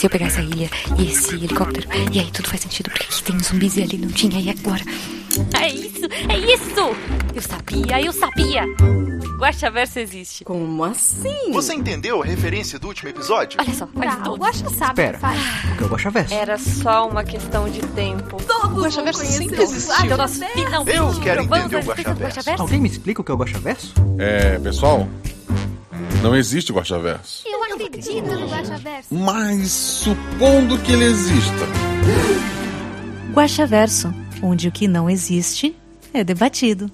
se eu pegar essa ilha e esse helicóptero, e aí tudo faz sentido, porque aqui tem zumbis e ali não tinha, e agora? É isso, é isso! Eu sabia, eu sabia! Guaxaverso existe. Como assim? Você entendeu a referência do último episódio? Olha só, faz Tá, o. Guaxa sabe Espera. o que. O que é o Guaxaverso? Era só uma questão de tempo. Todo Guaxaverso conheceu sempre o existiu. Então Guaxaverso. nós finalmente Eu quero entender o Guaxaverso. Alguém me explica o que é o Guaxaverso? É, pessoal, não existe Guaxaverso. Mas supondo que ele exista. Guaxaverso, onde o que não existe é debatido.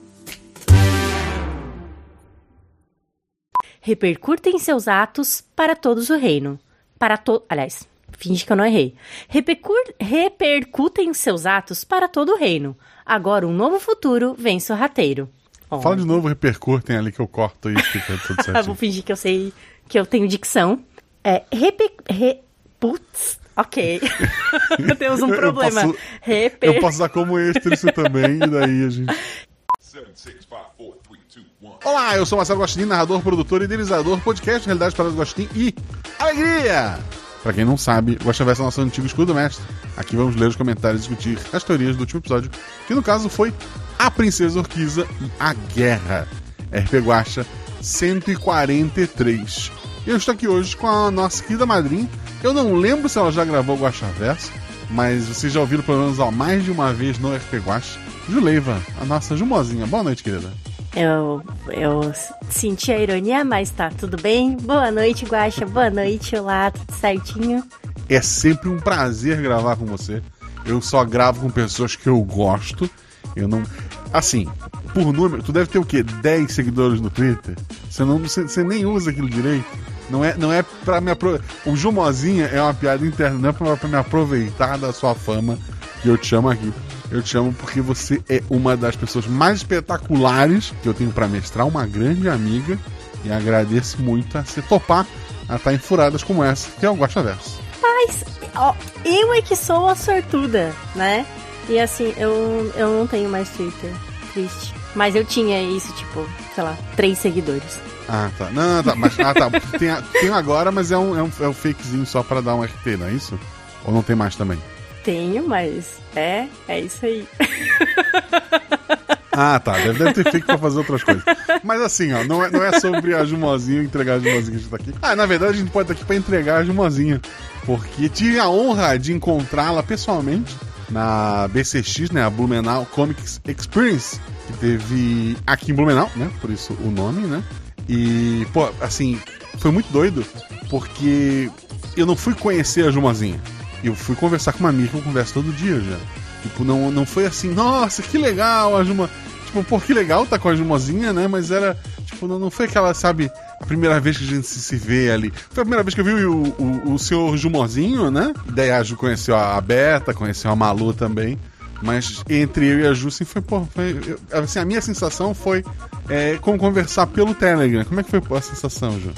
Repercutem seus atos para todos o reino. Para to... Aliás, finge que eu não errei. Repercur- Repercutem seus atos para todo o reino. Agora um novo futuro vem sorrateiro. Fala de novo, repercutem ali que eu corto e fica tudo Vou certinho. fingir que eu sei que eu tenho dicção. É. Repe... Re... Putz. Ok. Temos um Eu problema. posso- Reper... Eu posso usar como extra isso também, e daí a gente. Olá, eu sou Marcelo Gostin, narrador, produtor e idealizador, podcast Realidade para os Gostin e Alegria! Pra quem não sabe, o Guaxaverso é nosso antigo escudo mestre. Aqui vamos ler os comentários e discutir as teorias do último episódio, que no caso foi A Princesa Orquiza e a Guerra. RP Guaxa 143. Eu estou aqui hoje com a nossa querida madrinha. Eu não lembro se ela já gravou o Guaxaverso, mas vocês já ouviram pelo menos ó, mais de uma vez no RP Guaxa. Juleiva, a nossa Jumozinha. Boa noite, querida. Eu, eu senti a ironia, mas tá tudo bem. Boa noite, Guaxa. Boa noite. Olá, tudo certinho? É sempre um prazer gravar com você. Eu só gravo com pessoas que eu gosto. Eu não. Assim, por número, tu deve ter o quê? 10 seguidores no Twitter? Você, não, você, você nem usa aquilo direito. Não é, não é pra me aproveitar. O Jumozinha é uma piada interna, não é pra, pra me aproveitar da sua fama que eu te chamo aqui. Eu te chamo porque você é uma das pessoas mais espetaculares que eu tenho pra mestrar, uma grande amiga. E agradeço muito a se topar a estar em furadas como essa, que é o Guaxa Verso. Mas, ó, eu é que sou a sortuda, né? E assim, eu, eu não tenho mais Twitter. Triste. Mas eu tinha isso, tipo, sei lá, três seguidores. Ah, tá. Não, não, tá. Mas, ah, tá. Tem, tem agora, mas é um, é, um, é um fakezinho só pra dar um RT, não é isso? Ou não tem mais também? Tenho, mas é, é isso aí. Ah, tá. Deve, deve ter fake pra fazer outras coisas. Mas assim, ó, não é, não é sobre a Jumozinha entregar a Jumozinha que a gente tá aqui. Ah, na verdade a gente pode estar aqui pra entregar a Jumozinha. Porque tive a honra de encontrá-la pessoalmente na BCX, né? A Blumenau Comics Experience, que teve aqui em Blumenau, né? Por isso o nome, né? E, pô, assim, foi muito doido, porque eu não fui conhecer a Jumozinha. Eu fui conversar com uma amiga que eu converso todo dia já. Tipo, não, não foi assim, nossa, que legal a Juma. Tipo, pô, que legal tá com a Jumozinha, né? Mas era, tipo, não, não foi aquela, sabe, a primeira vez que a gente se, se vê ali. Foi a primeira vez que eu vi o, o, o senhor Jumozinho, né? Daí a Ju conheceu a Beta, conheceu a Malu também. Mas entre eu e a Ju, assim, foi, pô, foi, eu- assim, a minha sensação foi é, como conversar pelo Telegram. Como é que foi a sensação, Ju?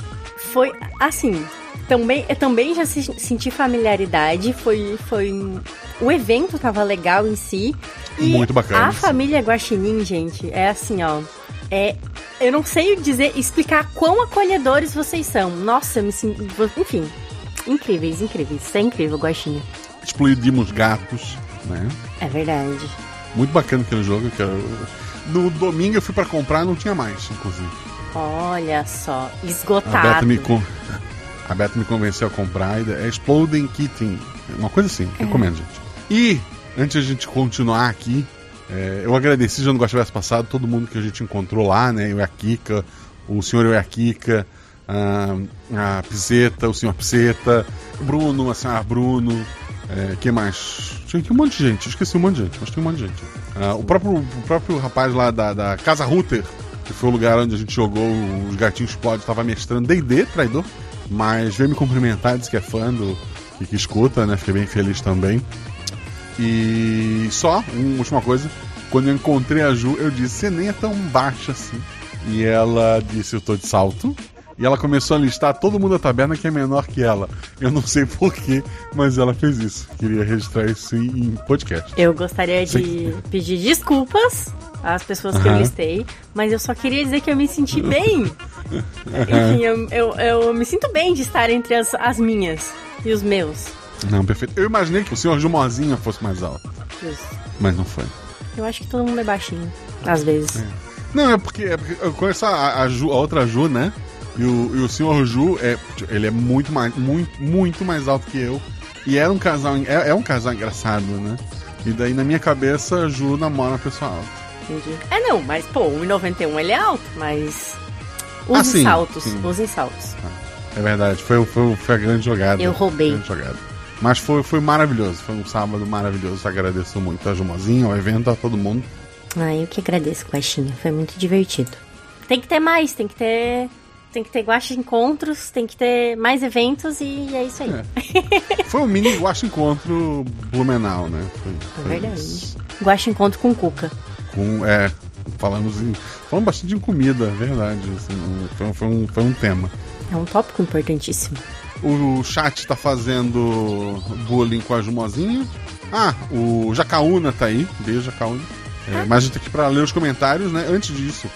Foi assim. Também, eu também já se- senti familiaridade. Foi, foi. O evento tava legal em si. Muito bacana. A família Guaxinim, gente, é assim, ó. É. Eu não sei dizer, explicar quão acolhedores vocês são. Nossa, eu me sinto. Enfim. Incríveis, incríveis. Isso é incrível, Guaxinim. Explodimos gatos, né? É verdade. Muito bacana aquele jogo. Que eu... No domingo eu fui pra comprar não tinha mais, inclusive. Olha só, A esgotado. Beta me, con... a Beta me convenceu a comprar. e É Exploding Kitten. Uma coisa assim. Recomendo, gente. E, antes de a gente continuar aqui, é, eu agradeci já no Guaxaverso passado todo mundo que a gente encontrou lá, né? Eu e a Kika, o senhor Eu e a Kika, a, a Pizeta, o senhor Pizeta, o Bruno, a senhora Bruno. É, quem mais? Tinha aqui um monte de gente, eu esqueci um monte de gente, mas tem um monte de gente. Ah, o, próprio, o próprio rapaz lá da, da Casa Router, que foi o lugar onde a gente jogou os Gatinhos Pod, estava mestrando DD, traidor, mas veio me cumprimentar, disse que é fã do que, que escuta, né? Fiquei bem feliz também. E só, uma última coisa, quando eu encontrei a Ju, eu disse, você nem é tão baixa assim. E ela disse, eu tô de salto. E ela começou a listar todo mundo da taberna que é menor que ela. Eu não sei porquê, mas ela fez isso. Queria registrar isso em podcast. Eu gostaria de Sim. pedir desculpas às pessoas que eu listei, mas eu só queria dizer que eu me senti bem. Enfim, eu, eu, eu me sinto bem de estar entre as, as minhas. E os meus? Não, perfeito. Eu imaginei que o senhor Jumozinha fosse mais alto, Os- mas não foi. Eu acho que todo mundo é baixinho. Às vezes. Não, é porque, é porque eu conheço a, a, Ju- a outra Ju, né? E o, e o senhor Ju, é, ele é muito mais, muito, muito mais alto que eu. E era um casal, é, é um casal engraçado, né? E daí na minha cabeça, a Ju namora uma pessoa alta. Entendi. É, não, mas, pô, 1,91 ele é alto, mas. Use Ah, sim, saltos, sim. use saltos. É verdade, foi, foi, foi a grande jogada. Eu roubei. Grande jogada. Mas foi, foi maravilhoso, foi um sábado maravilhoso. Agradeço muito a Jumozinha, ao evento, a todo mundo. Ah, eu que agradeço, Guaxinha. Foi muito divertido. Tem que ter mais, tem que ter. Tem que ter guacha encontros, tem que ter mais eventos e é isso aí. Foi um mini guacha encontro Blumenau, né? Foi, É foi verdade. isso. Guacha encontro com Cuca. Com, é, falamos, em, falamos bastante em comida, é verdade. assim, foi, foi um, foi um tema. É um tópico importantíssimo. O chat tá fazendo bullying com a Jumozinha. Ah, o Jacaúna tá aí. Beijo, Jacaúna. É, mas a gente tá aqui pra ler os comentários, né? Antes disso,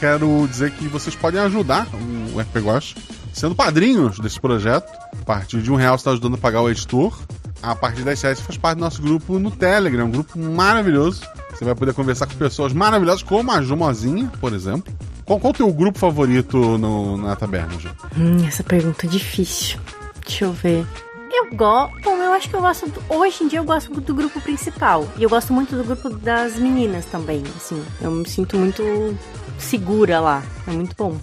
quero dizer que vocês podem ajudar o RP Guacha sendo padrinhos desse projeto. A partir de um real você tá ajudando a pagar o editor. A partir 10 reais você faz parte do nosso grupo no Telegram, um grupo maravilhoso. Você vai poder conversar com pessoas maravilhosas, como a Jumozinha, por exemplo. Qual, qual o teu grupo favorito no- na taberna, Ju? Hum, essa pergunta é difícil. Deixa eu ver. Eu gosto. Bom, eu acho que eu gosto. do- Hoje em dia eu gosto do grupo principal. E eu gosto muito do grupo das meninas também. Assim, eu me sinto muito segura lá. É muito bom.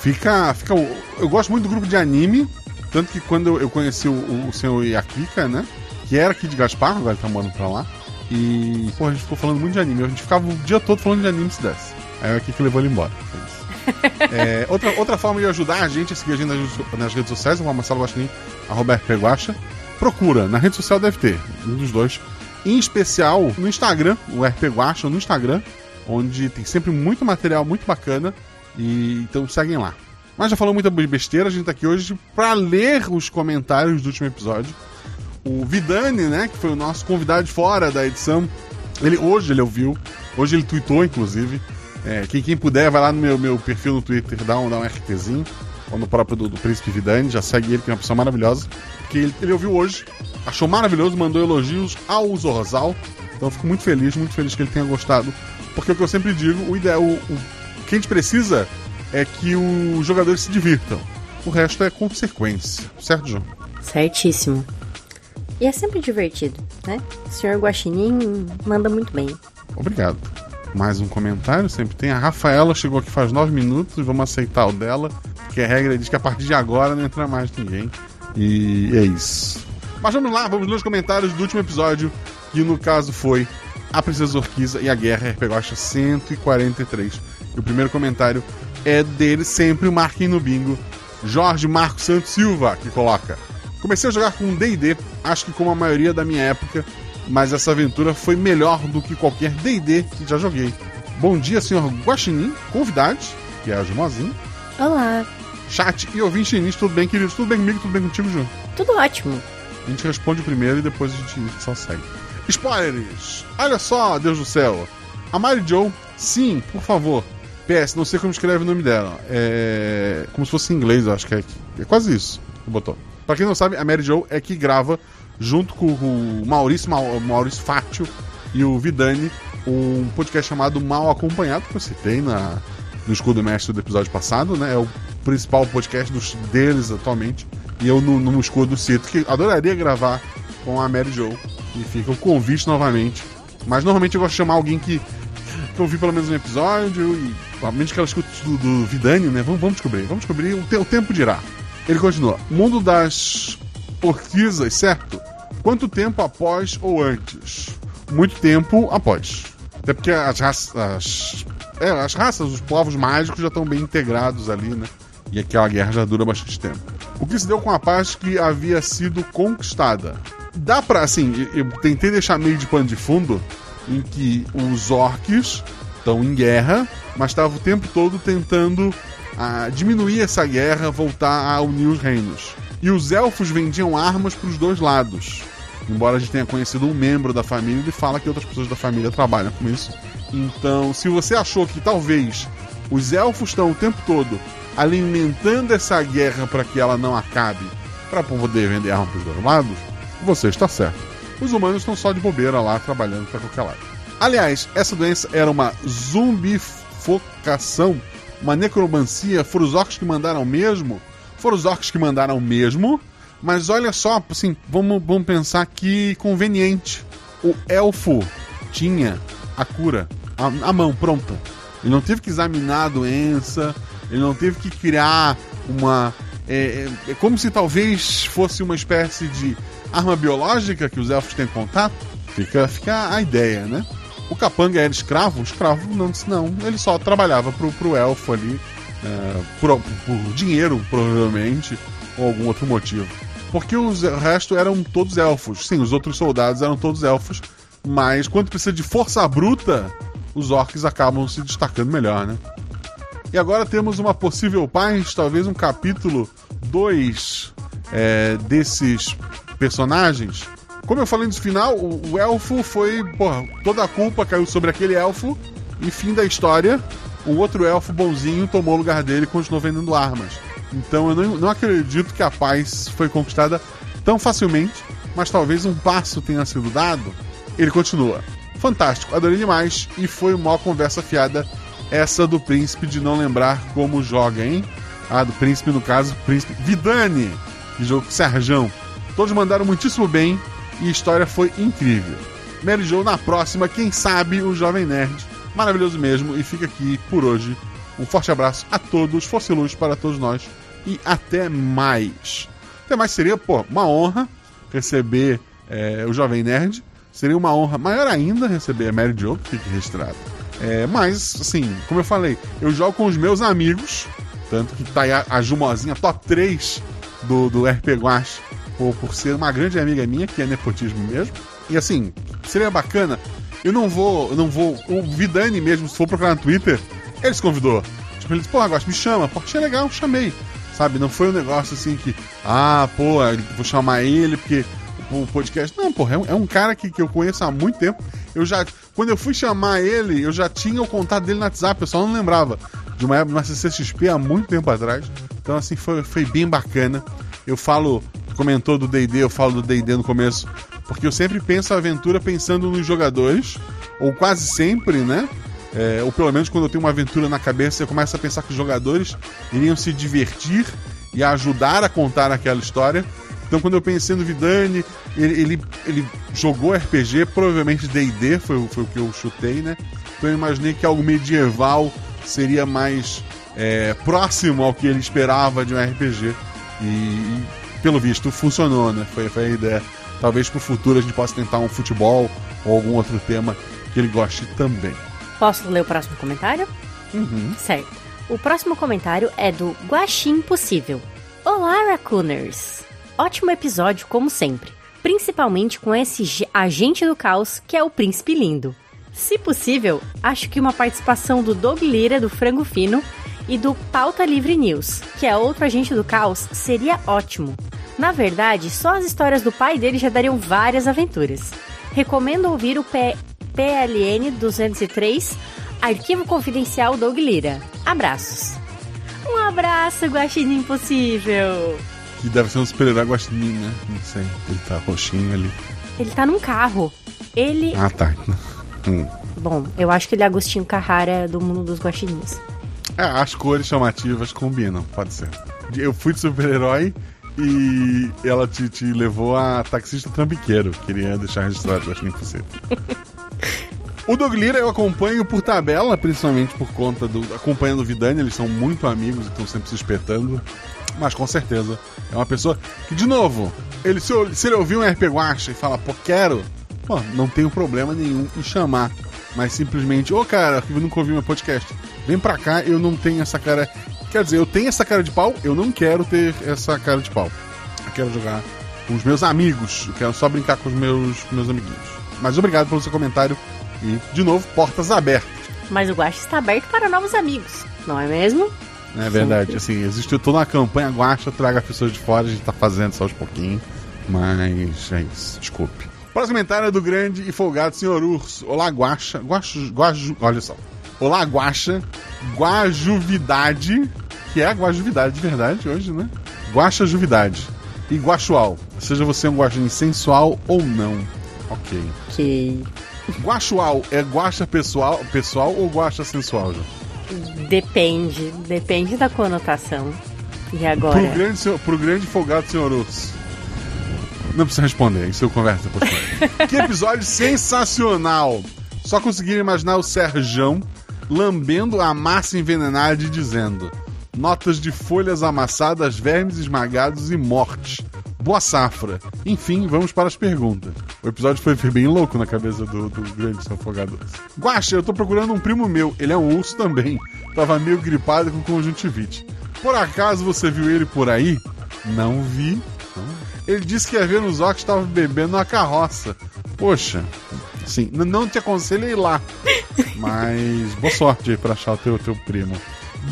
Fica, fica. Eu gosto muito do grupo de anime. Tanto que quando eu- conheci o, o senhor Yakika, né? Que era aqui de Gaspar, agora ele tá morando pra lá. E, pô, a gente ficou falando muito de anime. A gente ficava o dia todo falando de anime se desse. Aí o Yakika levou ele embora. Foi isso. É, outra, outra forma de ajudar a gente é seguir a gente nas, nas redes sociais, o Marcelo Guaxinim, arroba RP Guaxa. Procura, na rede social deve ter, um dos dois. Em especial no Instagram, o RP Guaxa no Instagram, onde tem sempre muito material muito bacana. E então seguem lá. Mas já falou muita besteira, a gente tá aqui hoje pra ler os comentários do último episódio. O Vidani, né, que foi o nosso convidado fora da edição, ele hoje ele ouviu, hoje ele tweetou, inclusive. É, quem, quem puder, vai lá no meu, meu perfil no Twitter, dá um, dá um RTzinho, ou no próprio do, do Príncipe Vidani, já segue ele, que é uma pessoa maravilhosa. Porque ele, ele ouviu hoje, achou maravilhoso, mandou elogios ao Zorzal. Então eu fico muito feliz, muito feliz que ele tenha gostado. Porque é o que eu sempre digo, o ideal, o, o que a gente precisa é que os jogadores se divirtam. O resto é consequência, certo, João? Certíssimo. E é sempre divertido, né? O senhor Guaxinim manda muito bem. Obrigado. Mais um comentário, sempre tem. A Rafaela chegou aqui faz nove minutos, vamos aceitar o dela, porque a regra diz que a partir de agora não entra mais ninguém. E é isso. Mas vamos lá, vamos ler os comentários do último episódio, que no caso foi A Princesa Orquiza e a Guerra RPG Guacha 143. E o primeiro comentário é dele, sempre o Marquem no Bingo, Jorge Marcos Santos Silva, que coloca. Comecei a jogar com D&D, acho que como a maioria da minha época, mas essa aventura foi melhor do que qualquer D&D que já joguei. Bom dia, senhor Guaxinim, convidados, que é a Jumozinho, Olá. chat e ouvinte início, tudo bem, queridos? Tudo bem comigo? Tudo bem contigo, Ju? Tudo ótimo. A gente responde primeiro e depois a gente só segue. Spoilers! Olha só, Deus do céu! A Mary Jo, sim, por favor. PS, não sei como escreve o nome dela. É. Como se fosse em inglês, eu acho que é. É quase isso que botou. Pra quem não sabe, a Mary Jo é que grava junto com o Maurício, Mau- Maurício Fátio e o Vidani um podcast chamado Mal Acompanhado, que eu citei na, no Escudo Mestre do episódio passado, né? É o principal podcast dos, deles atualmente. E eu no, no Escudo cito que adoraria gravar com a Mary Jo. E fica o convite novamente. Mas normalmente eu gosto de chamar alguém que, que eu vi pelo menos um episódio e provavelmente que ela escuta do, do Vidani, né? Vamos, vamos descobrir, vamos descobrir, o, te- o tempo dirá. Ele continua. Mundo das orquisas, certo? Quanto tempo após ou antes? Muito tempo após. Até porque as raças. As, é, as raças, os povos mágicos já estão bem integrados ali, né? E aquela guerra já dura bastante tempo. O que se deu com a paz que havia sido conquistada? Dá pra, assim, eu tentei deixar meio de pano de fundo em que os orcs estão em guerra, mas estavam o tempo todo tentando ah, diminuir essa guerra, voltar a unir os reinos. E os elfos vendiam armas para os dois lados. Embora a gente tenha conhecido um membro da família, ele fala que outras pessoas da família trabalham com isso. Então, se você achou que talvez os elfos estão o tempo todo alimentando essa guerra para que ela não acabe, para poder vender arma pros dois lados, você está certo. Os humanos estão só de bobeira lá, trabalhando para qualquer lado. Aliás, essa doença era uma zumbifocação, uma necromancia, foram os orcs que mandaram mesmo, foram os orcs que mandaram mesmo, mas olha só, assim, vamos, vamos pensar que conveniente. O elfo tinha a cura, a, a mão pronta. Ele não teve que examinar a doença, ele não teve que criar uma. É, é, é como se talvez fosse uma espécie de arma biológica que os elfos têm contato. Fica, fica a ideia, né? O capanga era escravo? O escravo não disse não. Ele só trabalhava pro, pro elfo ali, é, por, por dinheiro, provavelmente, ou algum outro motivo. Porque os, o resto eram todos elfos. Sim, os outros soldados eram todos elfos. Mas quando precisa de força bruta, os orcs acabam se destacando melhor, né? E agora temos uma possível paz, talvez um capítulo 2 é, desses personagens. Como eu falei no final, o, o elfo foi. Porra, toda a culpa caiu sobre aquele elfo. E fim da história, um outro elfo bonzinho tomou o lugar dele e continuou vendendo armas. Então eu não, não acredito que a paz foi conquistada tão facilmente, mas talvez um passo tenha sido dado. Ele continua. Fantástico, adorei demais e foi uma conversa fiada essa do príncipe de não lembrar como joga, hein? Ah, do príncipe, no caso, príncipe Vidani, que jogo Serjão. Todos mandaram muitíssimo bem e a história foi incrível. Mary Jo na próxima, quem sabe o Jovem Nerd. Maravilhoso mesmo e fica aqui por hoje. Um forte abraço a todos, força e luz para todos nós e até mais. Até mais seria, pô, uma honra receber é, o Jovem Nerd Seria uma honra maior ainda receber a Mary Jo, que fique registrado. É, mas, assim, como eu falei, eu jogo com os meus amigos, tanto que tá aí a, a Jumozinha top 3 do, do RP Guache, por, por ser uma grande amiga minha, que é nepotismo mesmo. E assim, seria bacana. Eu não vou, eu não vou. O Vidani mesmo, se for procurar no Twitter, ele se convidou. Tipo, ele disse, pô, Guache, me chama. Pô, achei legal, chamei. Sabe? Não foi um negócio assim que, ah, pô, vou chamar ele porque o podcast. Não, porra, é um, é um cara que, que eu conheço há muito tempo. Eu já. Quando eu fui chamar ele, eu já tinha o contato dele no WhatsApp, eu só não lembrava. De uma época na CCXP há muito tempo atrás. Então, assim, foi, foi bem bacana. Eu falo, comentou do DD, eu falo do DD no começo, porque eu sempre penso a aventura pensando nos jogadores, ou quase sempre, né? É, ou pelo menos quando eu tenho uma aventura na cabeça, eu começo a pensar que os jogadores iriam se divertir e ajudar a contar aquela história. Então, quando eu pensei no Vidani, ele, ele, ele jogou RPG, provavelmente DD foi, foi o que eu chutei, né? Então, eu imaginei que algo medieval seria mais é, próximo ao que ele esperava de um RPG. E, e, pelo visto, funcionou, né? Foi, foi a ideia. Talvez pro futuro a gente possa tentar um futebol ou algum outro tema que ele goste também. Posso ler o próximo comentário? Uhum. Certo. O próximo comentário é do Guaxim Possível. Olá, Raccooners! Ótimo episódio, como sempre. Principalmente com esse agente do caos que é o Príncipe Lindo. Se possível, acho que uma participação do Doug Lira do Frango Fino e do Pauta Livre News, que é outro agente do caos, seria ótimo. Na verdade, só as histórias do pai dele já dariam várias aventuras. Recomendo ouvir o P PLN 203, Arquivo Confidencial Doug Lira. Abraços. Um abraço, Guaxinim Impossível! Que deve ser um super-herói guaxinim, né? Não sei. Ele tá roxinho ali. Ele tá num carro. Ele. Ah, tá. Hum. Bom, eu acho que ele é Agostinho Carrara do mundo dos guaxinins. É, as cores chamativas combinam, pode ser. Eu fui de super-herói e ela te, te, levou a taxista trambiqueiro. Queria deixar registrado, acho que impossível. O Doug Lira eu acompanho por tabela, principalmente por conta do. acompanhando o Vidani, eles são muito amigos e estão sempre se espetando. Mas com certeza é uma pessoa que, de novo, ele se, se ele ouvir um RP Guacha e fala, pô, quero, pô, não tenho problema nenhum em chamar. Mas simplesmente, ô oh, cara, eu nunca ouvi meu podcast. Vem pra cá, eu não tenho essa cara. Quer dizer, eu tenho essa cara de pau, eu não quero ter essa cara de pau. Eu quero jogar com os meus amigos, eu quero só brincar com os meus, meus amiguinhos. Mas obrigado pelo seu comentário e, de novo, portas abertas. Mas o Guacha está aberto para novos amigos, não é mesmo? É verdade, assim, existiu toda uma campanha Guacha, traga pessoas de fora, a gente tá fazendo só aos pouquinhos. Mas é isso, desculpe. Próximo comentário é do grande e folgado senhor Urso. Olá, Guacha. Guacha. Guaju, olha só. Olá, Guacha. Guajuvidade. Que é a Guajuvidade de verdade hoje, né? Guacha Juvidade. E guaxual. Seja você um guaxinim sensual ou não. Ok. Ok. Guaxual é guaxa pessoal, pessoal ou guaxa sensual, João? Depende. Depende da conotação. E Pro agora? grande, senhor- pro grande folgado senhor Urso. Não precisa responder, isso eu converso depois. que episódio sensacional! Só conseguiram imaginar o Serjão lambendo a massa envenenada e dizendo: Notas de folhas amassadas, vermes esmagados e morte. Boa safra. Enfim, vamos para as perguntas. O episódio foi bem louco na cabeça do, do grande folgado. Guaxa, eu tô procurando um primo meu. Ele é um urso também. Tava meio gripado com conjuntivite. Por acaso você viu ele por aí? Não vi. Ele disse que ia ver nos que estava bebendo na carroça. Poxa, sim, não te aconselho a ir lá. Mas boa sorte aí pra achar o teu, teu primo.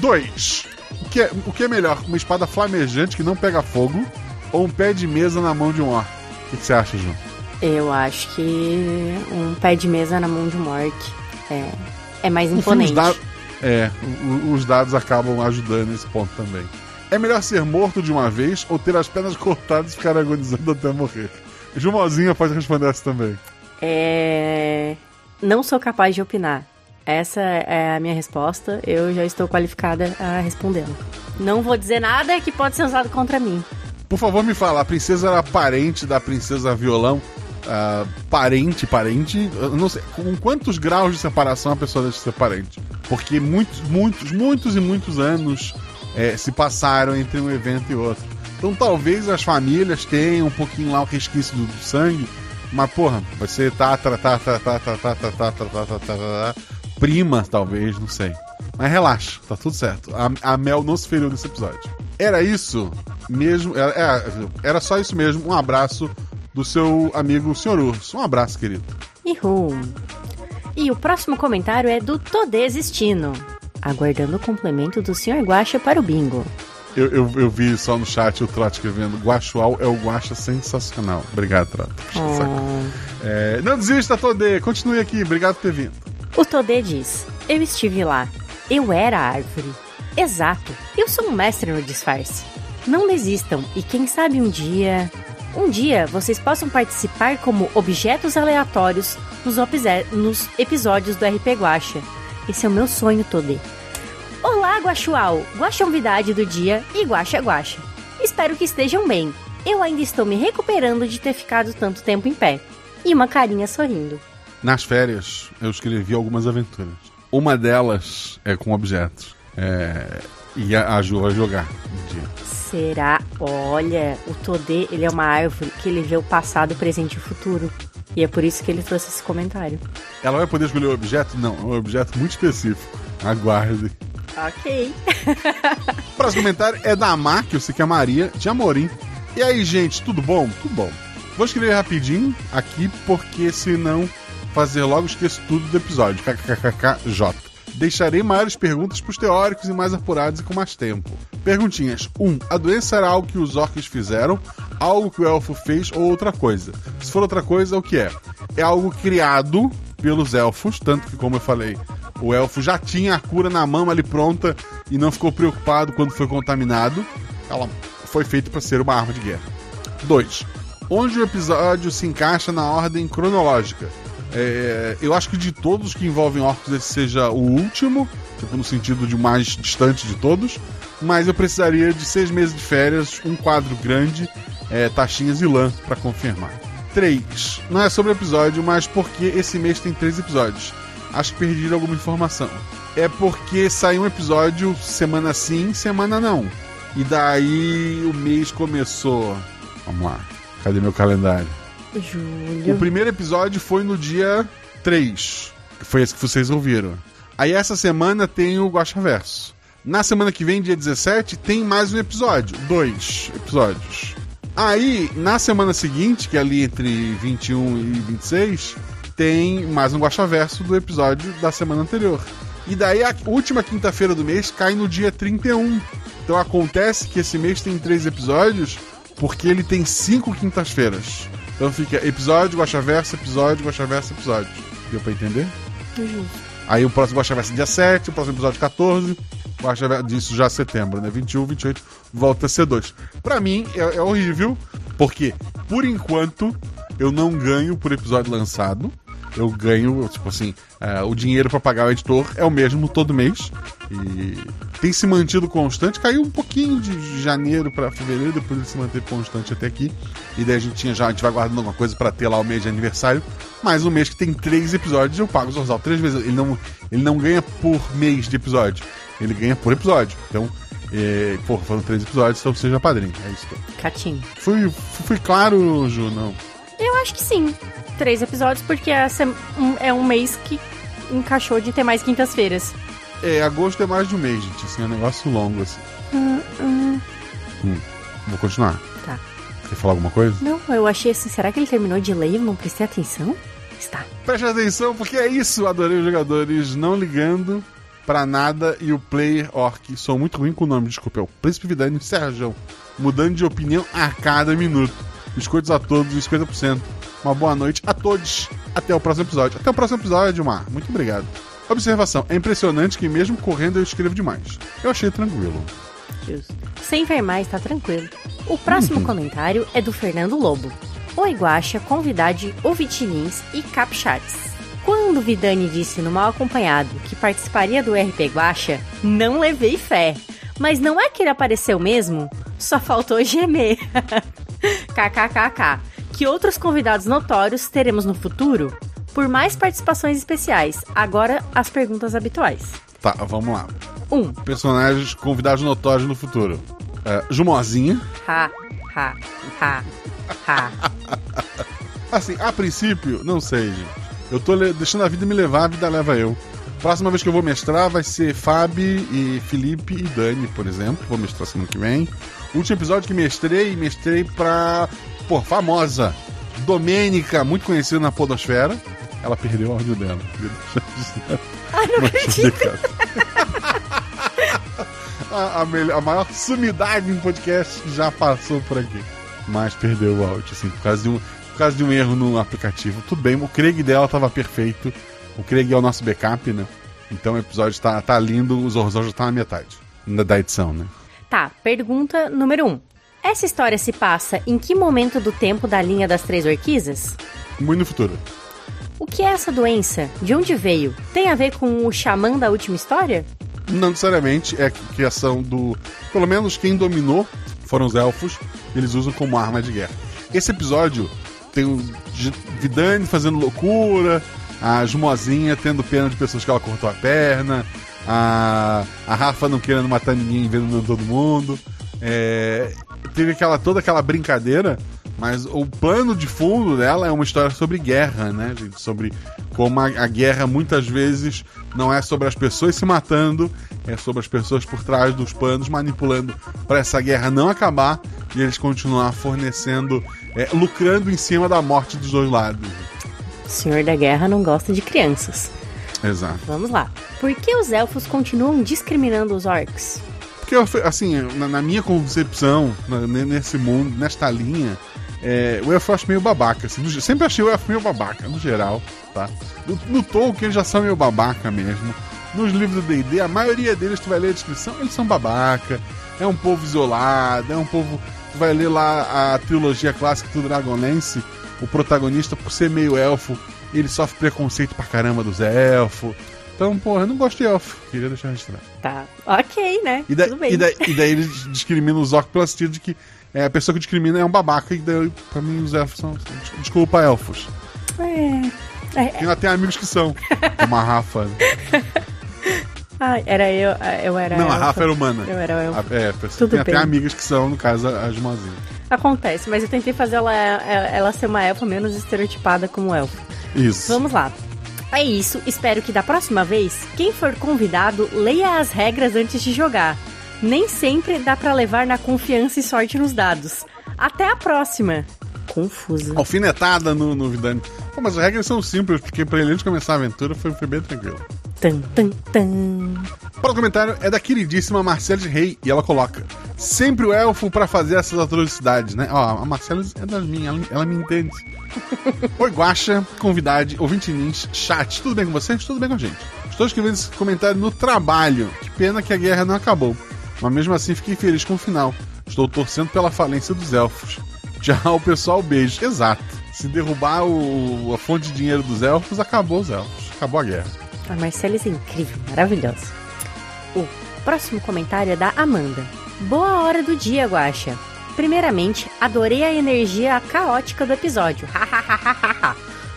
Dois. O que, é, o que é melhor? Uma espada flamejante que não pega fogo ou um pé de mesa na mão de um orc? O que, você acha, João? Eu acho que um pé de mesa na mão de um orc é, é mais imponente. os dados, é, os dados acabam ajudando nesse ponto também. É melhor ser morto de uma vez ou ter as pernas cortadas e ficar agonizando até morrer? Jumozinha pode responder essa também. É... Não sou capaz de opinar. Essa é a minha resposta. Eu já estou qualificada a respondê-la. Não vou dizer nada que pode ser usado contra mim. Por favor, me fala, a princesa era parente da princesa violão? Ah, parente, parente? Eu não sei. Com quantos graus de separação a pessoa deixa de ser parente? Porque muitos, muitos, muitos e muitos anos eh, se passaram entre um evento e outro. Então talvez as famílias tenham um pouquinho lá o resquício do, do sangue, mas porra, vai ser tatra, tatra, tatra, tatra, tatra, tatra, tatra, tatra, prima, talvez, não sei. Mas relaxa, tá tudo certo. A, a Mel não se feriu nesse episódio. Era isso mesmo, era, era- era só isso mesmo. Um abraço do seu amigo Sr. Urso. Um abraço, querido. Ihu. E o próximo comentário é do Tô Desistindo. Aguardando o complemento do Sr. Guaxa para o bingo. Eu, eu, eu vi só no chat o Trote escrevendo: Guaxual é o Guaxa sensacional. Obrigado, Trote. É, não desista, Todê. Continue aqui. Obrigado por ter vindo. O Todê diz: Eu estive lá. Eu era a árvore. Exato. Eu sou um mestre no disfarce. Não desistam e quem sabe um dia. Um dia vocês possam participar como objetos aleatórios nos, nos episódios do RP Guacha. Esse é o meu sonho, Todê. Olá, Guaxual! Guaxa novidade do dia e Guaxa Guaxa. Espero que estejam bem. Eu ainda estou me recuperando de ter ficado tanto tempo em pé. E uma carinha sorrindo. Nas férias, eu escrevi algumas aventuras. Uma delas é com objetos. É, e a, a Ju vai jogar um dia. Será? Olha, o Todê, ele é uma árvore que ele vê o passado, o presente e o futuro. E é por isso que ele trouxe esse comentário. Ela vai poder escolher o objeto? Não, é um objeto muito específico. Aguarde. Ok. O próximo comentário é da Mar, que eu sei que é Maria, de Amorim. E aí, gente, tudo bom? Tudo bom. Vou escrever rapidinho aqui, porque senão fazer logo esqueço tudo do episódio. KKKKJ. Deixarei maiores perguntas para os teóricos e mais apurados e com mais tempo. Perguntinhas. 1. Um, a doença era algo que os orcs fizeram, algo que o elfo fez ou outra coisa? Se for outra coisa, o que é? É algo criado pelos elfos, tanto que, como eu falei, o elfo já tinha a cura na mão ali pronta e não ficou preocupado quando foi contaminado. Ela foi feita para ser uma arma de guerra. 2. Onde o episódio se encaixa na ordem cronológica? É, eu acho que de todos que envolvem orcs, esse seja o último, tipo, no sentido de mais distante de todos. Mas eu precisaria de seis meses de férias, um quadro grande, é, taxinhas e lã para confirmar. 3. Não é sobre o episódio, mas porque esse mês tem três episódios. Acho que perdi alguma informação. É porque saiu um episódio semana sim, semana não. E daí o mês começou. Vamos lá. Cadê meu calendário? Júlio. O primeiro episódio foi no dia 3. Que foi esse que vocês ouviram. Aí essa semana tem o Guacha Verso. Na semana que vem, dia 17, tem mais um episódio. Dois episódios. Aí, na semana seguinte, que é ali entre 21 e 26, tem mais um Guacha Verso do episódio da semana anterior. E daí a última quinta-feira do mês cai no dia 31. Então acontece que esse mês tem três episódios, porque ele tem cinco quintas-feiras. Então fica episódio, Guaxaverso, episódio, Guaxaverso, episódio. Deu pra entender? Aí o próximo Guaxaverso é dia 7, o próximo episódio 14. Verso, disso já setembro, né? 21, 28, volta a ser 2. Pra mim, é, é horrível, porque, por enquanto, eu não ganho por episódio lançado. Eu ganho, tipo assim, é, o dinheiro pra pagar o editor é o mesmo todo mês. E tem se mantido constante. Caiu um pouquinho de janeiro pra fevereiro, depois ele se manteve constante até aqui. E daí a gente tinha já, a gente vai guardando alguma coisa pra ter lá o mês de aniversário. Mas um mês que tem três episódios, eu pago o Zorzal três vezes. Ele não, ele não ganha por mês de episódio, ele ganha por episódio. Então, é, pô, foram três episódios, então seja padrinho. É isso. Catinho. Fui, fui claro, Ju, não. Eu acho que sim. Três episódios, porque essa é um- é um mês que encaixou de ter mais quintas-feiras. É, agosto é mais de um mês, gente. Assim, é um negócio longo, assim. Hum, vou continuar. Tá. Quer falar alguma coisa? Não, eu achei assim, será que ele terminou de ler e eu não prestei atenção? Está. Preste atenção, porque é isso. Adorei os jogadores não ligando pra nada e o player orc. Sou muito ruim com o nome, desculpa. É o Príncipe Vidani Serjão. Mudando de opinião a cada minuto. Biscoitos a todos, 50%. Uma boa noite a todos. Até o próximo episódio. Até o próximo episódio, Mar. Muito obrigado. Observação: é impressionante que mesmo correndo eu escrevo demais. Eu achei tranquilo. Justo. Sem ver mais, tá tranquilo. O próximo comentário é do Fernando Lobo. Oi, Guaxa, convidade, ouvitinins e capchats. Quando Vidani disse no Mal Acompanhado que participaria do RP Guaxa, não levei fé. Mas não é que ele apareceu mesmo? Só faltou gemer. KKKK. Que outros convidados notórios teremos no futuro? Por mais participações especiais. Agora, as perguntas habituais. Tá, vamos lá. 1. Um, Personagens convidados notórios no futuro: é, Jumozinha. ha, ha, ha, ha. Assim, a princípio, não sei, gente. Eu tô deixando a vida me levar, a vida leva eu. Próxima vez que eu vou mestrar vai ser Fabi e Felipe e Dani, por exemplo. Vou mestrar semana que vem. Último episódio que mestrei, mestrei pra. Pô, famosa. Domênica, muito conhecida na Podosfera. Ela perdeu o áudio dela. Ai, não acredito. a, a, melhor- a maior sumidade em podcast já passou por aqui. Mas perdeu o áudio, assim, por causa de um, por causa de um erro no aplicativo. Tudo bem, o Craig dela tava perfeito. O Craig é o nosso backup, né? Então o episódio tá, tá lindo, o Zorzal já tá na metade da, da edição, né? Tá, pergunta número 1. Um. Essa história se passa em que momento do tempo da linha das três orquisas? Muito no futuro. O que é essa doença? De onde veio? Tem a ver com o xamã da última história? Não necessariamente é criação do. Pelo menos quem dominou foram os elfos, eles usam como arma de guerra. Esse episódio tem o Vidani fazendo loucura, a Jumozinha tendo pena de pessoas que ela cortou a perna, a, a Rafa não querendo matar ninguém, envenenando todo mundo. É, teve aquela, toda aquela brincadeira, mas o plano de fundo dela é uma história sobre guerra, né, gente? Sobre como a, a guerra muitas vezes não é sobre as pessoas se matando, é sobre as pessoas por trás dos panos manipulando para essa guerra não acabar e eles continuar fornecendo, é, lucrando em cima da morte dos dois lados. O Senhor da Guerra não gosta de crianças. Exato. Vamos lá. Por que os elfos continuam discriminando os orcs? Porque, assim, na, na minha concepção, na- ne- nesse mundo, nesta linha, é, o elfo eu acho meio babaca. Assim, no sempre achei o elfo meio babaca, no geral, tá? No, no Tolkien eles já são meio babaca mesmo. Nos livros do D&D, a maioria deles, tu vai ler a descrição, eles são babaca. É um povo isolado, é um povo... Tu vai ler lá a trilogia clássica do Dragonlance, o protagonista, por ser meio elfo, ele sofre preconceito pra caramba dos elfos. Então, porra, eu não gosto de elfo. Queria deixar registrado. Tá. Ok, né? E, da- Tudo bem. e, da- e daí eles discriminam os orcs pelo sentido de que é, a pessoa que discrimina é um babaca. E daí, pra mim, os elfos são. des- Desculpa, elfos. É. É, ainda tem amigos que são. Como a Rafa. Ai, era eu, eu era Não, a. Rafa era humana. Eu era elfa. A- É, Tudo tem até bem. amigas que são, no caso, a Jumazinha. Acontece, mas eu tentei fazer ela, ela ser uma elfa menos estereotipada como elfa. Isso. Vamos lá. É isso, espero que da próxima vez, quem for convidado, leia as regras antes de jogar. Nem sempre dá pra levar na confiança e sorte nos dados. Até a próxima. Confusa. Alfinetada no, no Vidani. Pô, mas as regras são simples, porque pra ele antes de começar a aventura foi, foi bem tranquilo. Tan, tan. Para o comentário é da queridíssima Marcela de Rei e ela coloca: Sempre o elfo pra fazer essas atrocidades, né? Ó, a Marcela é das minhas, ela, ela me entende. Oi, Guaxa, convidade, ouvinte nins, chat. Tudo bem com vocês? Tudo bem com a gente. Estou escrevendo esse comentário no trabalho. Que pena que a guerra não acabou. Mas mesmo assim fiquei feliz com o final. Estou torcendo pela falência dos elfos. Tchau, pessoal. Beijo. Exato. Se derrubar o, a fonte de dinheiro dos elfos, acabou os elfos. Acabou a guerra. A Marcela é incrível, maravilhosa. O próximo comentário é da Amanda. Boa hora do dia, Guaxa. Primeiramente, adorei a energia caótica do episódio.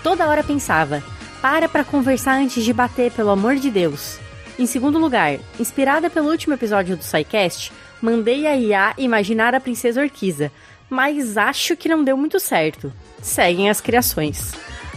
Toda hora pensava, para pra conversar antes de bater, pelo amor de Deus. Em segundo lugar, inspirada pelo último episódio do SciCast, mandei a IA imaginar a Princesa Orquiza, mas acho que não deu muito certo. Seguem as criações.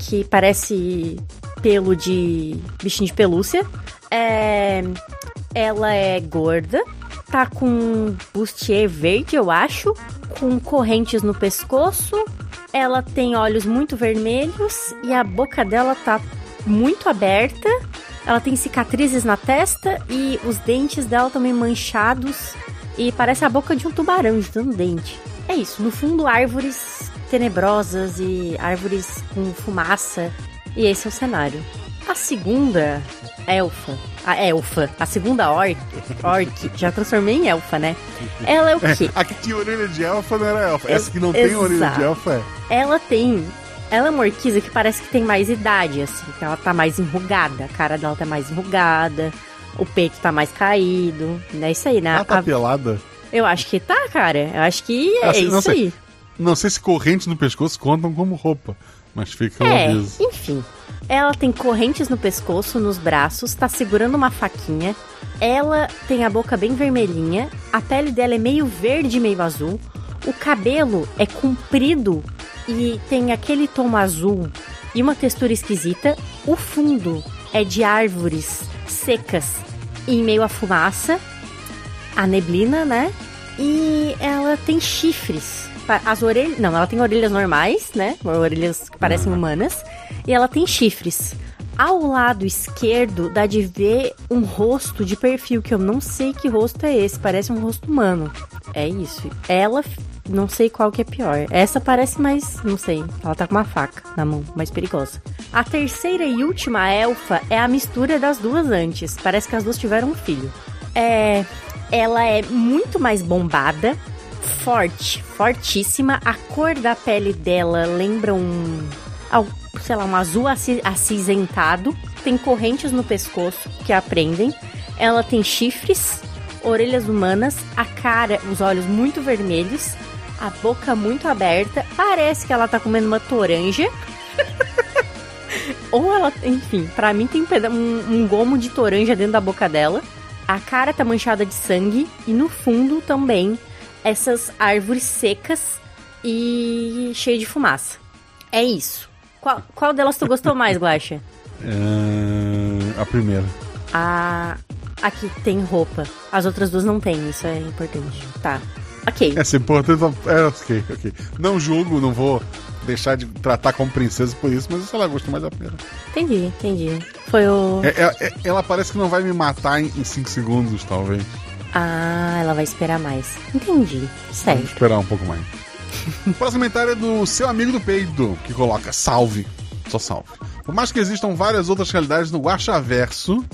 que parece pelo de bichinho de pelúcia. É, ela é gorda, tá com um bustier verde, eu acho, com correntes no pescoço. Ela tem olhos muito vermelhos e a boca dela tá muito aberta. Ela tem cicatrizes na testa e os dentes dela também manchados. E parece a boca de um tubarão de tanto dente. É isso, no fundo, árvores tenebrosas e árvores com fumaça. E esse é o cenário. A segunda elfa, a elfa, a segunda orc, orc, já transformei em elfa, né? Ela é o quê? A que tinha orelha de elfa não era elfa. Essa que não tem orelha de exato. elfa é. Ela tem. Ela é uma orquiza que parece que tem mais idade, assim. Que ela tá mais enrugada. A cara dela tá mais enrugada. O peito tá mais caído. É isso aí, né? Ela tá A- pelada. Eu acho que tá, cara. Eu acho que é Assim, isso sei. aí. Não sei se correntes no pescoço contam como roupa. Mas fica o É, aviso. enfim. Ela tem correntes no pescoço, nos braços, tá segurando uma faquinha. Ela tem a boca bem vermelhinha. A pele dela é meio verde, meio azul. O cabelo é comprido e tem aquele tom azul e uma textura esquisita. O fundo é de árvores secas e em meio à fumaça. A neblina, né? E ela tem chifres. As orelhas. Não, ela tem orelhas normais, né? Orelhas que parecem humanas. E ela tem chifres. Ao lado esquerdo dá de ver um rosto de perfil, que eu não sei que rosto é esse, parece um rosto humano. É isso. Ela, não sei qual que é pior. Essa parece mais, não sei, ela tá com uma faca na mão, mais perigosa. A terceira e última elfa é a mistura das duas antes. Parece que as duas tiveram um filho. É, ela é muito mais bombada, forte, fortíssima. A cor da pele dela lembra um, sei lá, um azul aci- acinzentado. Tem correntes no pescoço que a prendem. Ela tem chifres, orelhas humanas, a cara, os olhos muito vermelhos, a boca muito aberta. Parece que ela tá comendo uma toranja. Ou ela, enfim, pra mim tem um, um gomo de toranja dentro da boca dela. A cara tá manchada de sangue e no fundo também essas árvores secas e cheio de fumaça. É isso. Qual, qual delas tu gostou mais, Guaxa? É, a primeira. A aqui tem roupa. As outras duas não tem, isso é importante. Tá. Ok. Essa é importante. É, ok, ok. Não julgo, não vou deixar de tratar como princesa por isso, mas sei lá, mais da primeira. Entendi, entendi. Foi o. É, é- é- ela parece que não vai me matar em 5 segundos, talvez. Ah, ela vai esperar mais. Entendi. Vamos Certo. esperar um pouco mais. O próximo comentário é do seu amigo do peito, que coloca salve. Só salve. Por mais que existam várias outras realidades no Guaxaverso,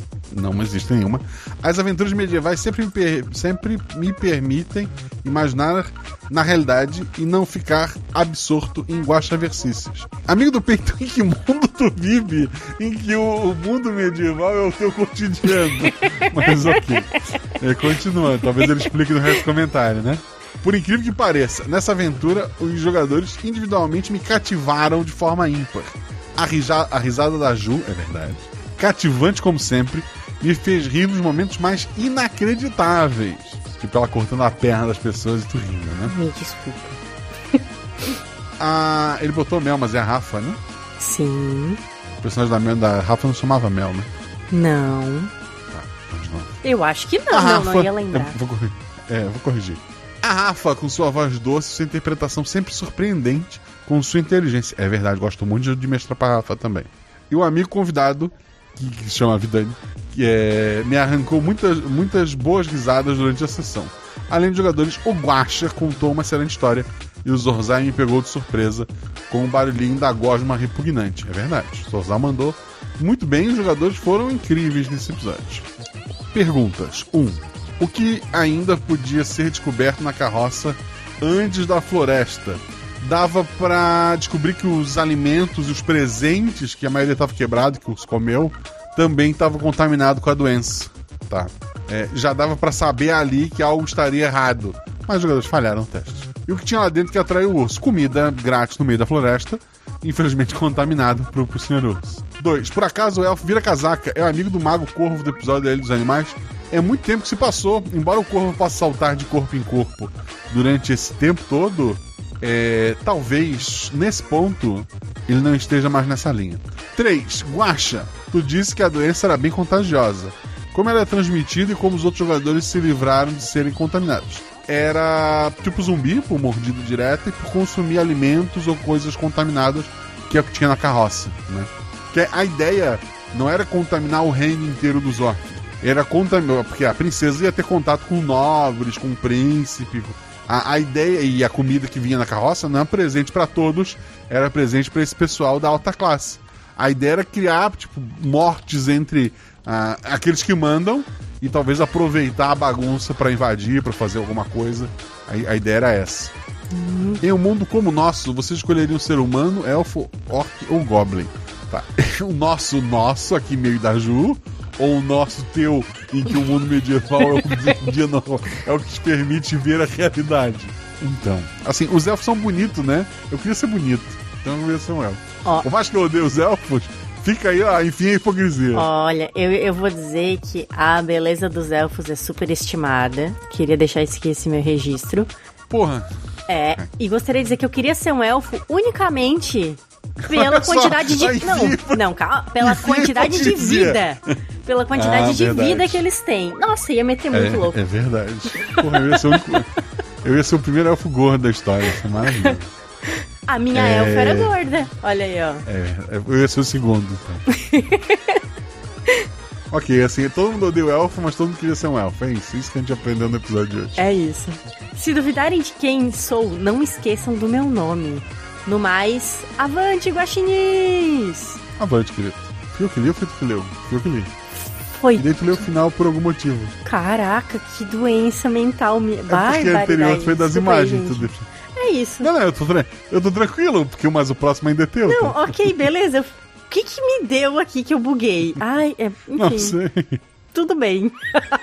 não existe nenhuma, as aventuras medievais sempre me, per- sempre me permitem imaginar na realidade e não ficar absorto em guaxaversices. Amigo do peito, em que mundo tu vive em que o, mundo medieval é o teu cotidiano? Mas ok. É, continuando, talvez ele explique no resto do comentário, né? Por incrível que pareça, nessa aventura, os jogadores individualmente me cativaram de forma ímpar. A, rija- a risada da Ju, é verdade, cativante como sempre, me fez rir nos momentos mais inacreditáveis. Tipo ela cortando a perna das pessoas e tu rindo, né? Me desculpa. Ah, ele botou Mel, mas é a Rafa, né? Sim. O personagem da, Mel, da Rafa não chamava Mel, né? Não. Tá. Eu acho que não, A não, Rafa, não ia lembrar. Eu vou corrigir. É, vou corrigir. A Rafa, com sua voz doce, sua interpretação sempre surpreendente, com sua inteligência. É verdade, gosto muito de- de mestrar pra Rafa também. E o amigo convidado, que, se chama Vidani, que é, me arrancou muitas, muitas boas risadas durante a sessão. Além de jogadores, o Guaxa contou uma excelente história e o Zorzai me pegou de surpresa com o barulhinho da gosma repugnante. É verdade, o Zorzai mandou muito bem, os jogadores foram incríveis nesse episódio. Perguntas. 1. Um, o que ainda podia ser descoberto na carroça antes da floresta? Dava pra descobrir que os alimentos e os presentes, que a maioria estava quebrado, que os comeu, também estavam contaminados com a doença. Tá. É, já dava pra saber ali que algo estaria errado. Mas os jogadores falharam o teste. E o que tinha lá dentro que atraiu o urso? Comida grátis no meio da floresta, infelizmente contaminado pro, pro senhor urso. 2. Por acaso o elfo vira casaca, é o amigo do mago corvo do episódio Ilha dos Animais? É muito tempo que se passou, embora o corvo possa saltar de corpo em corpo durante esse tempo todo, é, talvez nesse ponto ele não esteja mais nessa linha. 3. Guaxa, tu disse que a doença era bem contagiosa. Como ela é transmitida e como os outros jogadores se livraram de serem contaminados? Era tipo zumbi, por mordida direta, e por consumir alimentos ou coisas contaminadas, que é o que tinha na carroça, né? Que a ideia não era contaminar o reino inteiro dos orcs. Era contaminar, porque a princesa ia ter contato com nobres, com príncipe. A, a ideia e a comida que vinha na carroça não era presente para todos, era presente para esse pessoal da alta classe. A ideia era criar, tipo, mortes entre ah, aqueles que mandam e talvez aproveitar a bagunça para invadir, para fazer alguma coisa. A, a ideia era essa. Em um mundo como o nosso, você escolheria um ser humano, elfo, orc ou goblin? Tá. O nosso, nosso, aqui meio da Ju, ou o nosso teu, em que o mundo medieval é o dia normal, é o que te permite ver a realidade. Então, assim, os elfos são bonitos, né? Eu queria ser bonito, então eu queria ser um elfo. Ó. Por mais que eu odeie os elfos, fica aí, ó, enfim, a hipocrisia. Olha, eu, eu vou dizer que a beleza dos elfos é super estimada. Queria deixar aqui, esse meu registro. Porra, É, e gostaria de dizer que eu queria ser um elfo unicamente pela quantidade de. Não, não, calma. Pela quantidade de vida. Pela quantidade Ah, de verdade. vida que eles têm. Nossa, ia meter muito é, louco. é verdade. Porra, eu ia ser o único- Eu ia ser o primeiro elfo gordo da história, isso é maravilhoso. A minha É. elfa era gorda. Olha aí, ó. É, eu ia ser o segundo, então. ok, assim, todo mundo odeia o elfo, mas todo mundo queria ser um elfo. É isso, isso que a gente aprendeu no episódio de hoje. É isso. Se duvidarem de quem sou, não esqueçam do meu nome. No mais, avante, guaxinins! Avante, querido. Fui eu que li ou tu que leu? Fui eu que li. Foi. E tu leu o final por algum motivo. Caraca, que doença mental. Me... É porque a anterior foi das Desculpa imagens. Tudo. É isso. Não, não, eu tô, eu tô tranquilo, porque mas o próximo ainda é teu. Não, tá? ok, beleza. O que que me deu aqui que eu buguei? Ai, é, Não enfim, sei. tudo bem.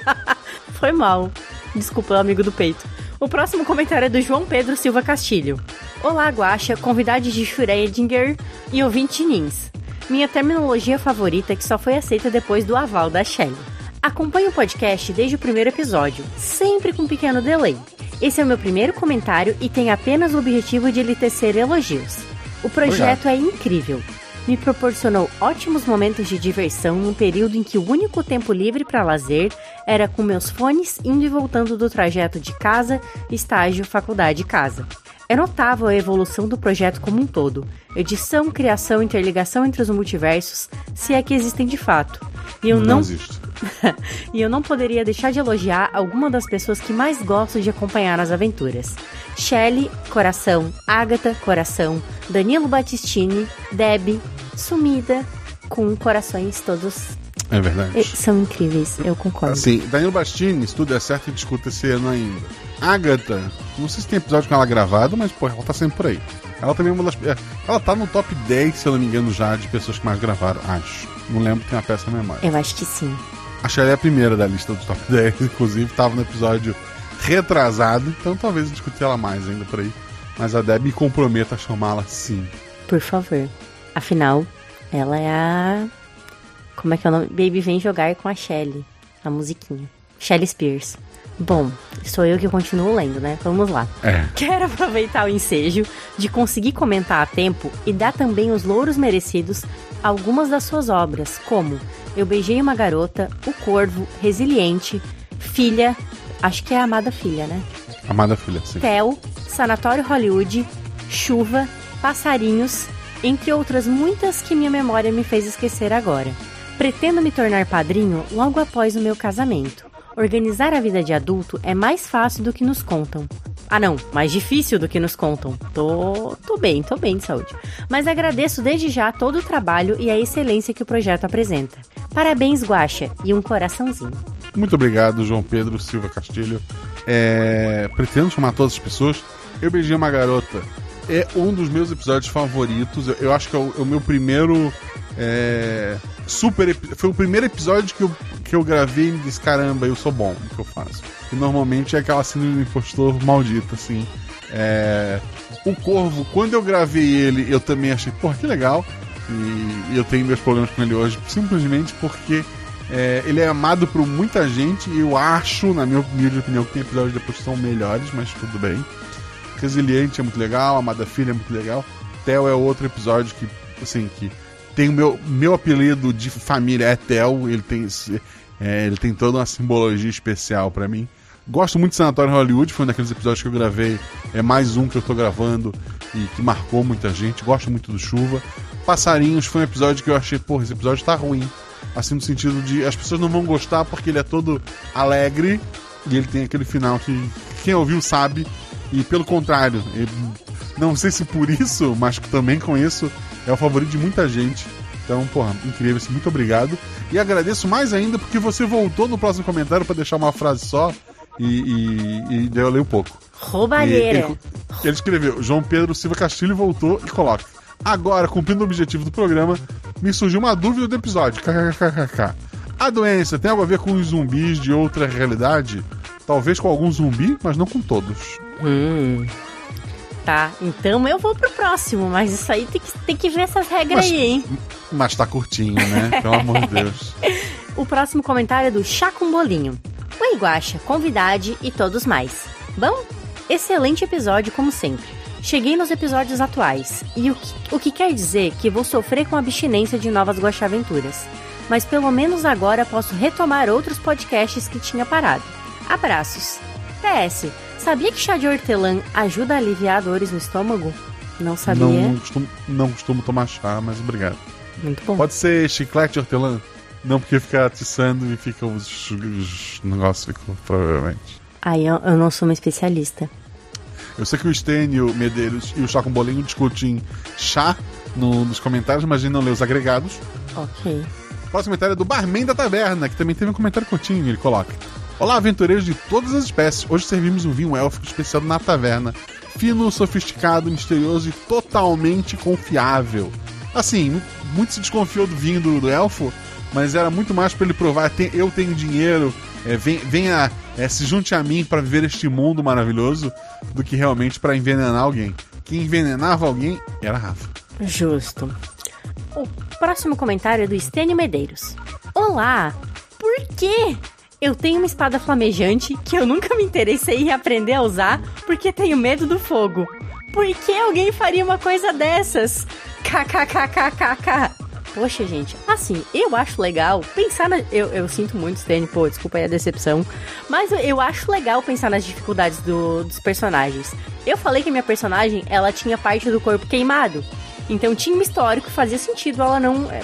Foi mal. Desculpa, amigo do peito. O próximo comentário é do João Pedro Silva Castilho. Olá, Guaxa, convidado de Schrödinger e ouvinte Nins. Minha terminologia favorita que só foi aceita depois do aval da Shelley. Acompanho o podcast desde o primeiro episódio, sempre com um pequeno delay. Esse é o meu primeiro comentário e tem apenas o objetivo de lhe tecer elogios. O projeto é incrível. Me proporcionou ótimos momentos de diversão num período em que o único tempo livre para lazer era com meus fones indo e voltando do trajeto de casa, estágio, faculdade, casa. É notável a evolução do projeto como um todo. Edição, criação, interligação entre os multiversos, se é que existem de fato. E eu não, existe. e eu não poderia deixar de elogiar alguma das pessoas que mais gosto de acompanhar as aventuras. Shelley, coração. Agatha, coração. Danilo Battistini, Deb, sumida, com corações todos. É verdade. São incríveis, eu concordo. Assim, Danilo Bastini, se tudo é certo, e discuta esse ano ainda. Agatha, não sei se tem episódio com ela gravado, mas, pô, ela tá sempre por aí. Ela também é uma das. é, Ela tá no top 10, se eu não me engano, já, de pessoas que mais gravaram, acho. Não lembro, tem uma peça na memória. Eu acho que sim. Acho que ela é a primeira da lista do top 10, inclusive, tava no episódio retrasado, então talvez eu discutir ela mais ainda por aí. Mas a Deb me comprometa a chamá-la sim. Por favor. Afinal, ela é a. Como é que é o nome? Baby vem jogar com a Shelley. A musiquinha. Shelley Spears. Bom, sou eu que continuo lendo, né? Vamos lá. É. Quero aproveitar o ensejo de conseguir comentar a tempo e dar também os louros merecidos a algumas das suas obras, como Eu Beijei uma Garota, O Corvo, Resiliente, Filha, acho que é a Amada Filha, né? Amada filha, sim. Tel, Sanatório Hollywood, Chuva, Passarinhos, entre outras muitas que minha memória me fez esquecer agora. Pretendo me tornar padrinho logo após o meu casamento. Organizar a vida de adulto é mais fácil do que nos contam. Ah, não, mais difícil do que nos contam. Tô, tô bem, tô bem de saúde. Mas agradeço desde já todo o trabalho e a excelência que o projeto apresenta. Parabéns, Guaxa, e um coraçãozinho. Muito obrigado, João Pedro Silva Castilho. É, pretendo chamar todas as pessoas. Eu beijei uma garota. É um dos meus episódios favoritos. Eu, eu acho que é o, é o meu primeiro. É, super. Foi o primeiro episódio que eu, que eu gravei e disse: caramba, eu sou bom no que eu faço. E normalmente é aquela síndrome do impostor maldita, assim. É, o Corvo, quando eu gravei ele, eu também achei, porra, que legal. E, e eu tenho meus problemas com ele hoje, simplesmente porque é, ele é amado por muita gente e eu acho, na minha humilde opinião, que tem episódios depois são melhores, mas tudo bem. Resiliente é muito legal, Amada Filha é muito legal. Tel é outro episódio que, assim, que tem o meu, meu apelido de família é Tel, ele tem, é, ele tem toda uma simbologia especial pra mim. Gosto muito de Sanatório Hollywood, foi um daqueles episódios que eu gravei, é mais um que eu tô gravando e que marcou muita gente. Gosto muito do Chuva. Passarinhos foi um episódio que eu achei, porra, esse episódio tá ruim. Assim, no sentido de as pessoas não vão gostar porque ele é todo alegre e ele tem aquele final que quem ouviu sabe. E pelo contrário, não sei se por isso, mas também isso é o favorito de muita gente. Então, porra, incrível, assim, muito obrigado. E agradeço mais ainda porque você voltou no próximo comentário pra deixar uma frase só e, e, e daí eu leio um pouco. Roubalheira. Ele, ele escreveu: João Pedro Silva Castilho voltou e coloca. Agora, cumprindo o objetivo do programa, me surgiu uma dúvida do episódio. KKKKK. A doença tem algo a ver com os zumbis de outra realidade? Talvez com algum zumbi, mas não com todos. Hum. Tá, então eu vou pro próximo, mas isso aí tem que, tem que ver essas regras Mas- aí, hein? Mas tá curtinho, né? Pelo amor de Deus. O próximo comentário é do Chá com Bolinho. Oi, Guaxa, convidade e todos mais. Bom, excelente episódio como sempre. Cheguei nos episódios atuais, e o que, o que quer dizer que vou sofrer com abstinência de novas Guaxa Aventuras. Mas pelo menos agora posso retomar outros podcasts que tinha parado. Abraços. PS, sabia que chá de hortelã ajuda a aliviar dores no estômago? Não sabia. Não costumo, não costumo tomar chá, mas obrigado. Muito bom. Pode ser chiclete de hortelã? Não, porque fica atiçando e fica os, os negócios, provavelmente. Aí eu, eu não sou uma especialista. Eu sei que o Estênio Medeiros e o Chá com Bolinho discutem chá no- nos comentários, mas a gente não lê os agregados. Ok. Próximo comentário é do Barman da Taverna, que também teve um comentário curtinho. Ele coloca: Olá, aventureiros de todas as espécies. Hoje servimos um vinho élfico especial na taverna. Fino, sofisticado, misterioso e totalmente confiável. Assim, mu- muito se desconfiou do vinho do, do elfo, mas era muito mais para ele provar: "Tem- eu tenho dinheiro, é, vem- venha, é, se junte a mim para viver este mundo maravilhoso, do que realmente para envenenar alguém. Quem envenenava alguém era Rafa. Justo. O próximo comentário é do Estênio Medeiros. Olá! Por quê? Eu tenho uma espada flamejante que eu nunca me interessei em aprender a usar porque tenho medo do fogo. Por que alguém faria uma coisa dessas? KKKKKK. Poxa, gente, assim, eu acho legal pensar na. Eu, eu sinto muito, Stênio, pô, desculpa aí a decepção. Mas eu, eu acho legal pensar nas dificuldades do- dos personagens. Eu falei que minha personagem, ela tinha parte do corpo queimado. Então tinha um histórico que fazia sentido ela não. é,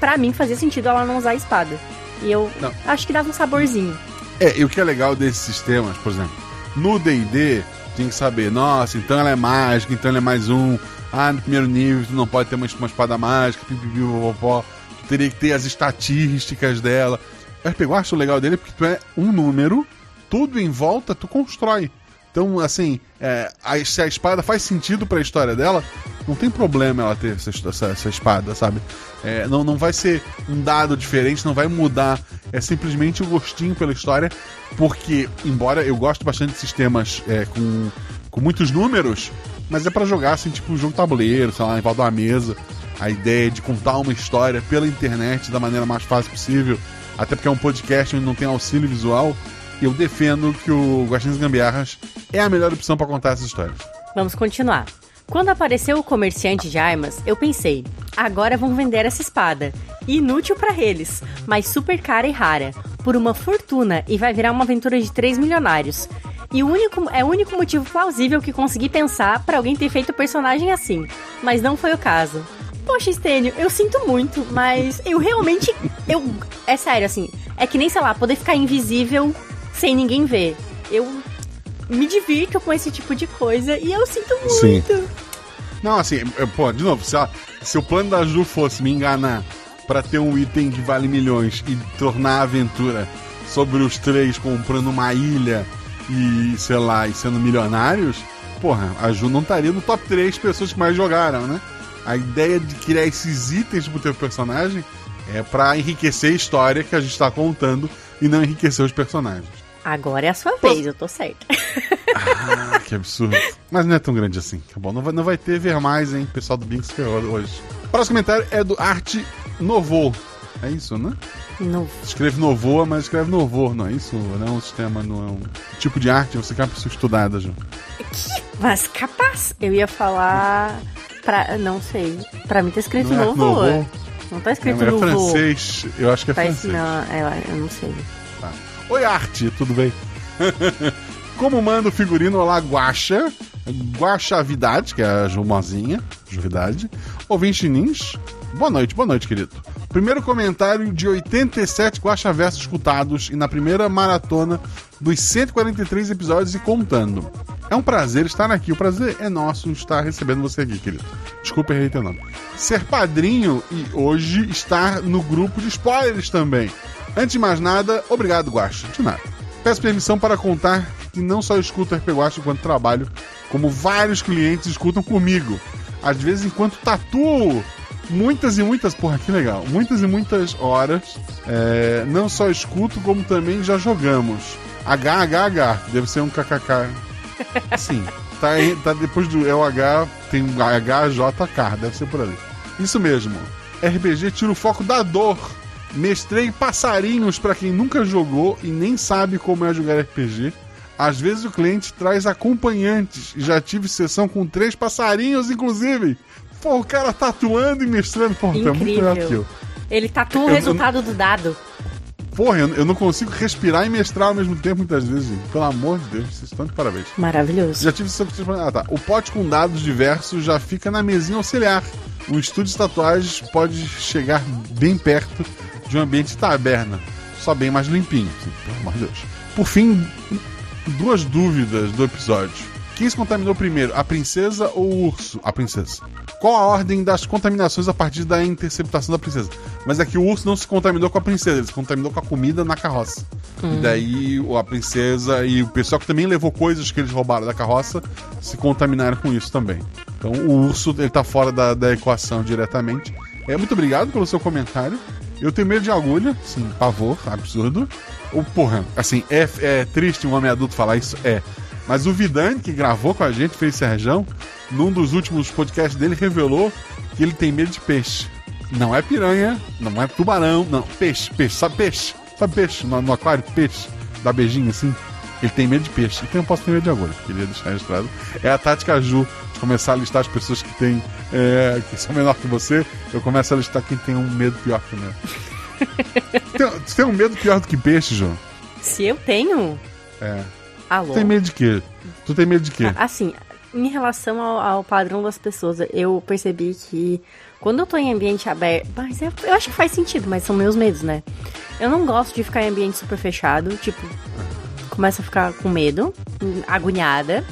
Pra mim, fazia sentido ela não usar a espada. E eu Não. acho que dava um saborzinho. É, e o que é legal desses sistemas, por exemplo, no D&D, tem que saber, nossa, então ela é mágica, então ela é mais um, ah, no primeiro nível tu não pode ter uma, uma espada mágica, pipipi, popopó, tu teria que ter as estatísticas dela. RPG, eu acho legal dele porque tu é um número, tudo em volta tu constrói. Então, assim, é, a- se a espada faz sentido pra história dela, não tem problema ela ter essa, essa- essa espada, sabe? É, não, não vai ser um dado diferente, não vai mudar. É simplesmente o gostinho pela história, porque, embora eu goste bastante de sistemas é, com, com muitos números, mas é pra jogar, assim, tipo um jogo tabuleiro, sei lá, em volta uma mesa. A ideia de contar uma história pela internet da maneira mais fácil possível até porque é um podcast onde não tem auxílio visual, eu defendo que o Guaxinins Gambiarras é a melhor opção para contar essas histórias. Vamos continuar. Quando apareceu o comerciante de armas, eu pensei: agora vão vender essa espada. Inútil para eles, mas super cara e rara, por uma fortuna e vai virar uma aventura de 3 milionários. E o único, é o único motivo plausível que consegui pensar para alguém ter feito o personagem assim, mas não foi o caso. Poxa, Stênio, eu sinto muito, mas eu realmente. Eu. É sério, assim. É que nem, sei lá, poder ficar invisível sem ninguém ver. Eu me divirto com esse tipo de coisa e eu sinto muito. Sim. Não, assim, eu, pô, de novo, se, ela- se o plano da Ju fosse me enganar pra ter um item que vale milhões e tornar a aventura sobre os três comprando uma ilha e, sei lá, e sendo milionários, porra, a Ju não estaria no top 3 pessoas que mais jogaram, né? A ideia de criar esses itens pro teu personagem é pra enriquecer a história que a gente tá contando e não enriquecer os personagens. Agora é a sua vez, eu tô certa. Ah, que absurdo. Mas não é tão grande assim, tá bom? Não vai, não vai ter ver mais, hein? Pessoal do Binks ferrou hoje. O próximo comentário é do Arte Novo. É isso, né? Novo. Escreve Novoa, mas escreve Novor, não é isso? Não é um sistema, não é um tipo de arte. Você que é uma pessoa estudada, Ju. Mas capaz, eu ia falar. Pra, não sei. Pra mim tá escrito Não é novo. Novo? Não tá Não, escrito é novo. francês. Eu acho que é Tá francês. Não, é, eu não sei. Oi, Arte, tudo bem? Como manda o figurino Olá Guaxa, Guaxavidade, que é a Jumozinha, Juvidade, ouvinte Nins, boa noite, boa noite, querido. Primeiro comentário de 87 Guaxa Versos escutados e na primeira maratona dos 143 episódios e contando. É um prazer estar aqui, o prazer é nosso estar recebendo você aqui, querido. Desculpa, errei teu nome. Ser padrinho e hoje estar no grupo de spoilers também. Antes de mais nada, obrigado, Guaxa. De nada. Peço permissão para contar que não só escuto RP Guaxa enquanto trabalho, como vários clientes escutam comigo. Às vezes enquanto tatuo. Muitas e muitas, porra, que legal. Muitas e muitas horas. é, não só escuto, como também já jogamos. HHH, deve ser um KKK. Sim, tá, tá depois do LH, tem um HJK, deve ser por ali. Isso mesmo. RPG tira o foco da dor. Mestrei passarinhos pra quem nunca jogou e nem sabe como é jogar RPG. Às vezes o cliente traz acompanhantes e já tive sessão com três passarinhos, inclusive. Pô, o cara tatuando e mestrando, pô, tá muito melhor que eu. Incrível. Ele tatua o Eu- eu- resultado do dado. Porra, eu, eu não consigo respirar e mestrar ao mesmo tempo muitas vezes, gente. Pelo amor de Deus, vocês estão de parabéns. Maravilhoso. Já tive sessão com Ah, tá. O pote com dados diversos já fica na mesinha auxiliar. O estúdio de tatuagens pode chegar bem perto de um ambiente de taberna. Só bem mais limpinho, assim, pelo amor de Deus. Por fim, duas dúvidas do episódio. Quem se contaminou primeiro, a princesa ou o urso? A princesa. Qual a ordem das contaminações a partir da interceptação da princesa? Mas é que o urso não se contaminou com a princesa, ele se contaminou com a comida na carroça. E daí a princesa e o pessoal que também levou coisas que eles roubaram da carroça se contaminaram com isso também. Então o urso ele tá fora da, da equação diretamente. É, muito obrigado pelo seu comentário. Eu tenho medo de agulha, sim, pavor, absurdo. O, porra, assim, é, é triste um homem adulto falar isso? É. Mas o Vidani, que gravou com a gente, fez Serjão, num dos últimos podcasts dele, revelou que ele tem medo de peixe. Não é piranha, não é tubarão, não. Peixe, peixe, sabe peixe? Sabe peixe? No, no aquário, peixe. Dá beijinho assim. Ele tem medo de peixe. Então eu posso ter medo de agulha. Queria deixar registrado. É a tática Ju começar a listar as pessoas que têm. é, que são menor que você. Eu começo a listar quem tem um medo pior que o meu. tem, tu tem um medo pior do que peixe, Ju? Se eu tenho. É. Alô. Tu tem medo de quê? Tu tem medo de quê? Assim, em relação ao, ao padrão das pessoas, eu percebi que quando eu tô em ambiente aberto. Mas eu, eu acho que faz sentido, mas são meus medos, né? Eu não gosto de ficar em ambiente super fechado, tipo, começo a ficar com medo, agoniada.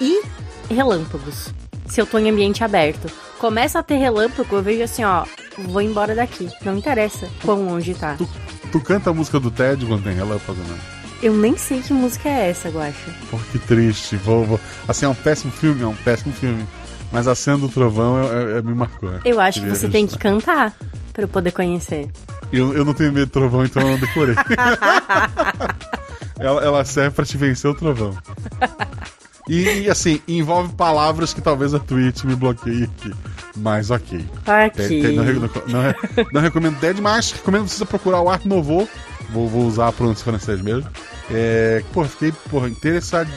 E relâmpagos. Se eu tô em ambiente aberto. Começa a ter relâmpago, eu vejo assim, ó, vou embora daqui. Não interessa quão longe tá. Tu canta a música do Ted quando tem relâmpago, né? Eu nem sei que música é essa, Guacha. Pô, que triste. Vou, vou- Assim, é um péssimo filme, é um péssimo filme. Mas a cena do trovão é, é- é- me marcou. é. Eu acho que você tem que registrar. cantar pra eu poder conhecer. Eu, eu não tenho medo do trovão, então eu não decorei. ela, ela serve pra te vencer o trovão. E, e, assim, envolve palavras que talvez a Twitch me bloqueie aqui. Mas ok. Tem- não, não re- não recomendo Dead, mas recomendo você procurar o Art Nouveau. Vou, vou usar a pronúncia francês mesmo. É, pô, fiquei porra, interessado.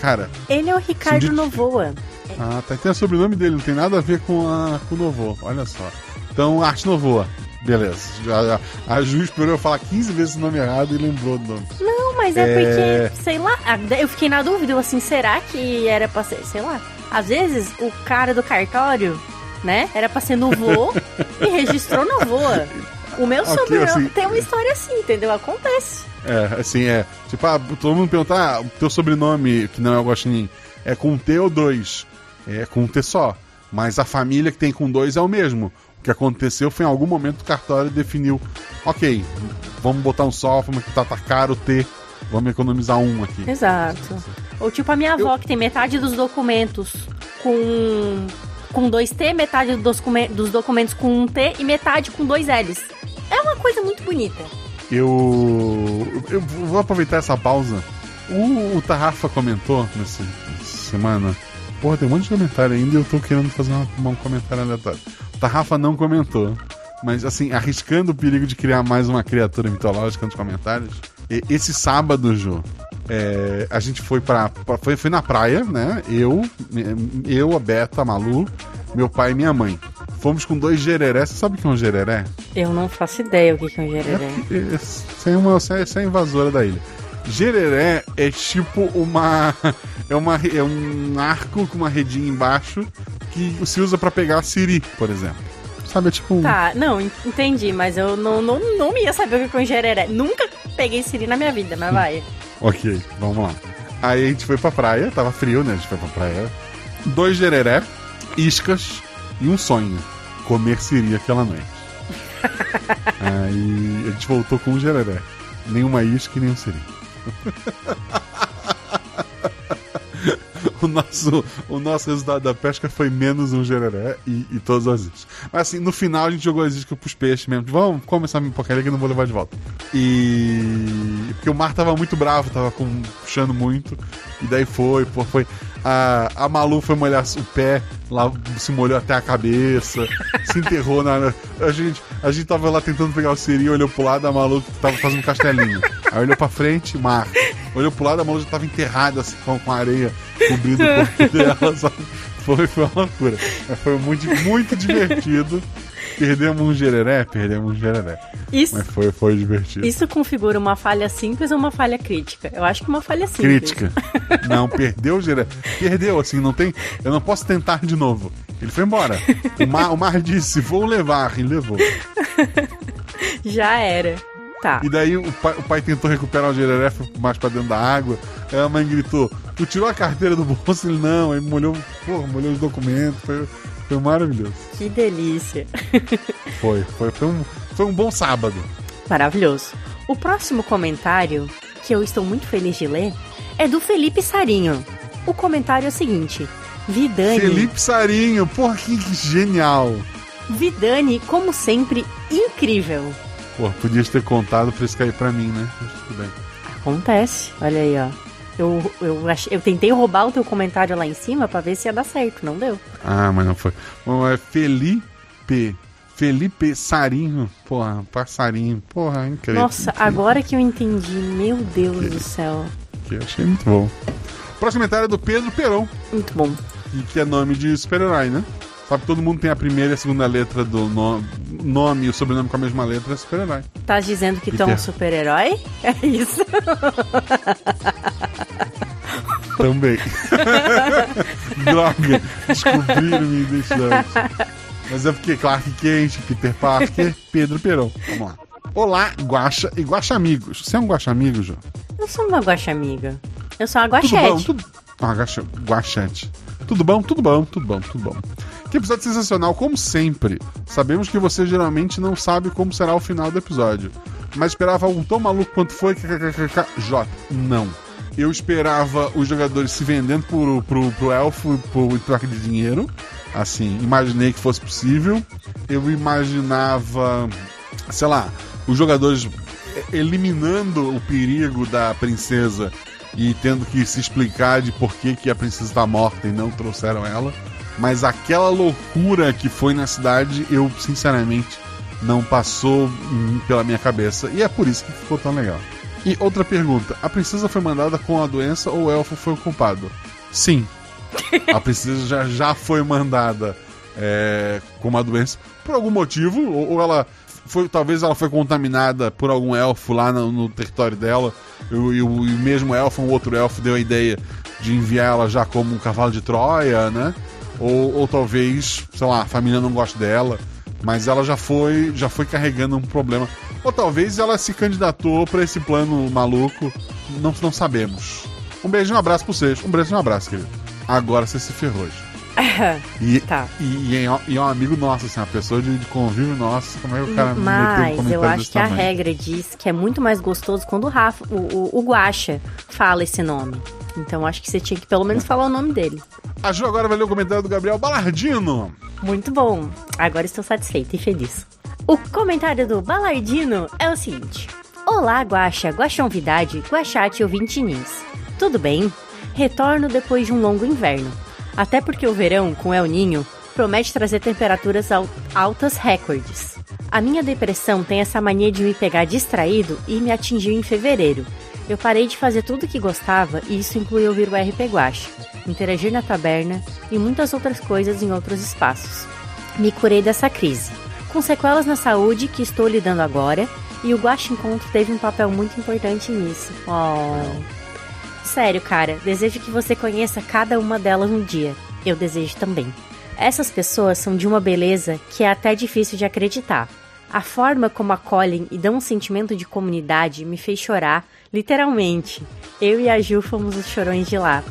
Cara, Ele é o Ricardo de- Novoa. ah, tá, tem o sobrenome dele, não tem nada a ver com, a, com o Novo. Olha só. Então, Arte Novoa. Beleza. Já- a Ju esperou eu falar 15 vezes o nome errado e lembrou do nome. Não, mas é, É. porque, sei lá, a- eu fiquei na dúvida, eu assim, será que era pra ser, sei lá. Às vezes o cara do cartório, né, era pra ser Novoa e registrou Novoa. O meu Ok, sobrenome assim- tem uma história assim, entendeu? Acontece. É, assim, é. Tipo, ah, todo mundo pergunta, ah, o teu sobrenome, que não é o Guaxinim, é com T ou dois? É com T só. Mas a família que tem com dois é o mesmo. O que aconteceu foi em algum momento o cartório definiu, ok, vamos botar um só, vamos que tá, tá caro o T, vamos economizar um aqui. Exato. Ou tipo a minha avó, que tem metade dos documentos com, com dois T, metade dos, documen- dos documentos com um T e metade com dois L's. É uma coisa muito bonita. Eu, eu vou aproveitar essa pausa. O, o Tarrafa comentou nessa semana. Porra, tem um monte de comentário ainda e eu tô querendo fazer uma- um comentário aleatório. Tarrafa não comentou. Mas, assim, arriscando o perigo de criar mais uma criatura mitológica nos comentários. e- esse sábado, Jô, é, a gente foi pra. pra- foi, foi na praia, né? Eu, eu, a Beta, a Malu, meu pai e minha mãe. Fomos com dois gereré. Você sabe o que é um gereré? Eu não faço ideia o que é um É, gereré. é, sem uma sem, sem invasora da ilha. Gereré é tipo uma é uma é um arco com uma redinha embaixo que se usa pra pegar siri, por exemplo. Sabe, é tipo Tá, não, en- entendi, mas eu não, não, não ia saber o que é um gereré. Nunca peguei siri na minha vida, mas vai. OK, vamos lá. Aí a gente foi pra praia, tava frio, né? A gente foi pra praia. Dois gereré, iscas e um sonho. Comer siri aquela noite. Aí a gente voltou com um gereré. Nenhuma isca e nenhum siri. o, nosso, o nosso resultado da pesca foi menos um gereré e, e todas as iscas. Mas assim, no final a gente jogou as iscas pros peixes mesmo. Vamos, come essa porcaria que não vou levar de volta. E. Porque o mar tava muito bravo, tava com, puxando muito. E daí foi, pô, foi. A, a Malu foi molhar o pé, lá se molhou até a cabeça, se enterrou na. A gente, a gente tava lá tentando pegar o siri, olhou pro lado, a Malu tava fazendo um castelinho. Aí olhou pra frente, mar. Olhou pro lado, a Malu já tava enterrada assim, com, com areia cobrindo o corpo dela, sabe? Foi, foi uma loucura. Foi muito, muito divertido. Perdemos um gereré? Perdemos um gereré. Isso, Mas foi, foi divertido. isso configura uma falha simples ou uma falha crítica? Eu acho que uma falha simples. Crítica. Não, perdeu o gereré. Perdeu, assim, não tem. Eu não posso tentar de novo. Ele foi embora. O mar, o mar disse: vou levar. E levou. Já era. Tá. E daí o pai, o pai tentou recuperar o gereré, mais pra dentro da água. Aí a mãe gritou: Tu tirou a carteira do bolso? Ele não. Aí molhou, porra, molhou os documentos. Foi, foi maravilhoso. Que delícia. Foi, foi, foi, um, foi um bom sábado. Maravilhoso. O próximo comentário, que eu estou muito feliz de ler, é do Felipe Sarinho. O comentário é o seguinte: Vidani, Felipe Sarinho, porra, que genial. Vidani, como sempre, incrível. Pô, podias ter contado pra isso cair pra mim, né? Mas tudo bem. Acontece. Olha aí, ó. Eu, eu, ach... eu tentei roubar o teu comentário lá em cima pra ver se ia dar certo, não deu. Ah, mas não foi. Bom, é Felipe. Felipe Sarinho. Porra, passarinho. Porra, incrível. Nossa, agora que eu entendi, meu Deus do céu. Que eu achei muito bom. Próximo comentário é do Pedro Peron, Muito bom. e que é nome de super-herói, né? Sabe que todo mundo tem a primeira e a segunda letra do no- nome e o sobrenome com a mesma letra, é super-herói. Tá dizendo que tu é um super-herói? É isso. Também. Droga, descobriram minha identidade. Mas é porque Clark Kent, Peter Parker, Pedro Peron. Vamos lá. Olá, Guaxa e Guaxa Amigos. Você é um Guaxa Amigo, João? Eu sou uma guaxa amiga. Eu sou uma Tudo bom? Tudo... Ah, guaxa... Guaxete. Tudo bom? Tudo bom, tudo bom, tudo bom. Que episódio sensacional, como sempre. Sabemos que você geralmente não sabe como será o final do episódio. Mas esperava algo tão maluco quanto foi. J. Não. Eu esperava os jogadores se vendendo pro, pro, pro elfo por, troca de dinheiro. Assim, imaginei que fosse possível. Eu imaginava, sei lá, os jogadores eliminando o perigo da princesa e tendo que se explicar de por que, que a princesa está morta e não trouxeram ela. Mas aquela loucura que foi na cidade, eu sinceramente não passou hum, pela minha cabeça. E é por isso que ficou tão legal. E outra pergunta: a princesa foi mandada com a doença ou o elfo foi o culpado? Sim. A princesa já, já foi mandada é, com uma doença por algum motivo, ou, ou ela foi, talvez ela foi contaminada por algum elfo lá no, no território dela, e, e o e o mesmo elfo, um outro elfo, deu a ideia de enviar ela já como um cavalo de Troia, né? Ou, ou talvez, sei lá, a família não gosta dela, mas ela já foi, já foi carregando um problema. Ou talvez ela se candidatou para esse plano maluco, não, não sabemos. Um beijo e um abraço pra vocês. Um beijo e um abraço, querido. Agora você se ferrou. E, Tá. e, e é, e é um amigo nosso, assim, uma pessoa de, de convívio nosso. Como é que o cara um Mas comentário eu acho que a tamanho? regra diz que é muito mais gostoso quando o Rafa, o, o, o Guaxa fala esse nome. Então acho que você tinha que pelo menos falar o nome dele. A Ju agora vai ler o comentário do Gabriel Balardino. Muito bom. Agora estou satisfeita e feliz. O comentário do Balardino é o seguinte: Olá, Guaxa, Guaxonvidade, Guaxate ouvintinins. Tudo bem? Retorno depois de um longo inverno. Até porque o verão, com El Ninho, promete trazer temperaturas al- altas recordes. A minha depressão tem essa mania de me pegar distraído e me atingiu em fevereiro. Eu parei de fazer tudo que gostava e isso inclui ouvir o RP Guaxa, interagir na taberna e muitas outras coisas em outros espaços. Me curei dessa crise, com sequelas na saúde que estou lidando agora e o Guaxa Encontro teve um papel muito importante nisso. Oh. Sério, cara, desejo que você conheça cada uma delas um dia. Eu desejo também. Essas pessoas são de uma beleza que é até difícil de acreditar. A forma como acolhem e dão um sentimento de comunidade me fez chorar, literalmente. Eu e a Ju fomos os chorões de lá.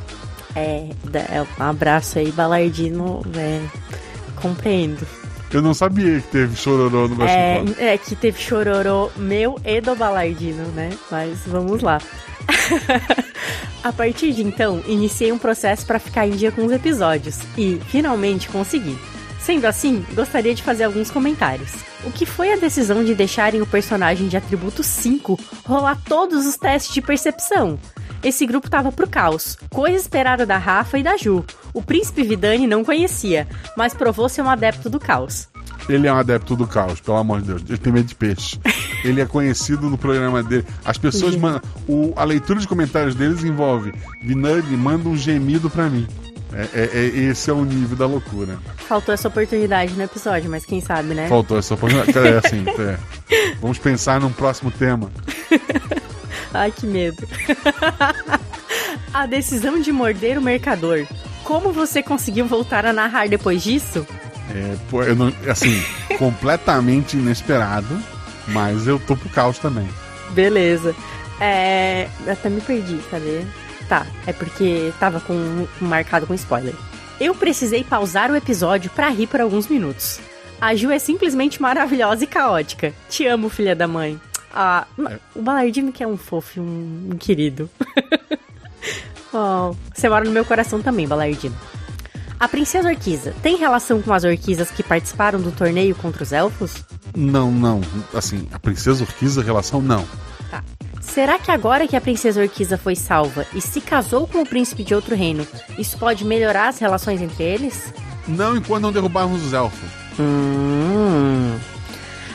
É, é, um abraço aí, Balardino. É, compreendo. Eu não sabia que teve chororô no Gosto É, é que teve chororô meu e do Balardino, né? Mas vamos lá. A partir de então, iniciei um processo para ficar em dia com os episódios e finalmente consegui. Sendo assim, gostaria de fazer alguns comentários. O que foi a decisão de deixarem o personagem de atributo 5 rolar todos os testes de percepção? Esse grupo tava pro caos, coisa esperada da Rafa e da Ju. O príncipe Vidani não conhecia, mas provou ser um adepto do caos. Ele é um adepto do caos, pelo amor de Deus. Ele tem medo de peixe. Ele é conhecido no programa dele. As pessoas mandam. o- a leitura de comentários deles envolve. Vinani manda um gemido pra mim. É, é- é- esse é o nível da loucura. Faltou essa oportunidade no episódio, mas quem sabe, né? Faltou essa oportunidade. É assim, é. Vamos pensar num próximo tema. Ai, que medo. a decisão de morder o mercador. Como você conseguiu voltar a narrar depois disso? É, pô, eu não- assim, completamente inesperado, mas eu tô pro caos também. Beleza. É. Até me perdi, cadê? Tá, é porque tava com marcado com spoiler. Eu precisei pausar o episódio pra rir por alguns minutos. A Ju é simplesmente maravilhosa e caótica. Te amo, filha da mãe. Ah, o Balardino que é um fofo, um, um querido. oh, você mora no meu coração também, Balardino. A princesa Orquiza tem relação com as orquisas que participaram do torneio contra os elfos? Não, não. Assim, a princesa Urquiza, relação, não. Tá. Será que agora que a princesa Orquiza foi salva e se casou com o príncipe de outro reino, isso pode melhorar as relações entre eles? Não enquanto não derrubarmos os elfos. Hum.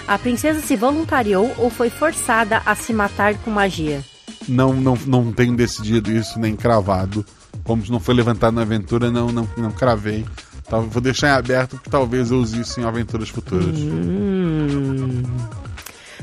A princesa se voluntariou ou foi forçada a se matar com magia? Não, não, não tenho decidido isso, nem cravado. Como não foi levantado na aventura, não, não, não cravei. Tá, vou deixar em aberto que talvez eu use isso em aventuras futuras. Hum.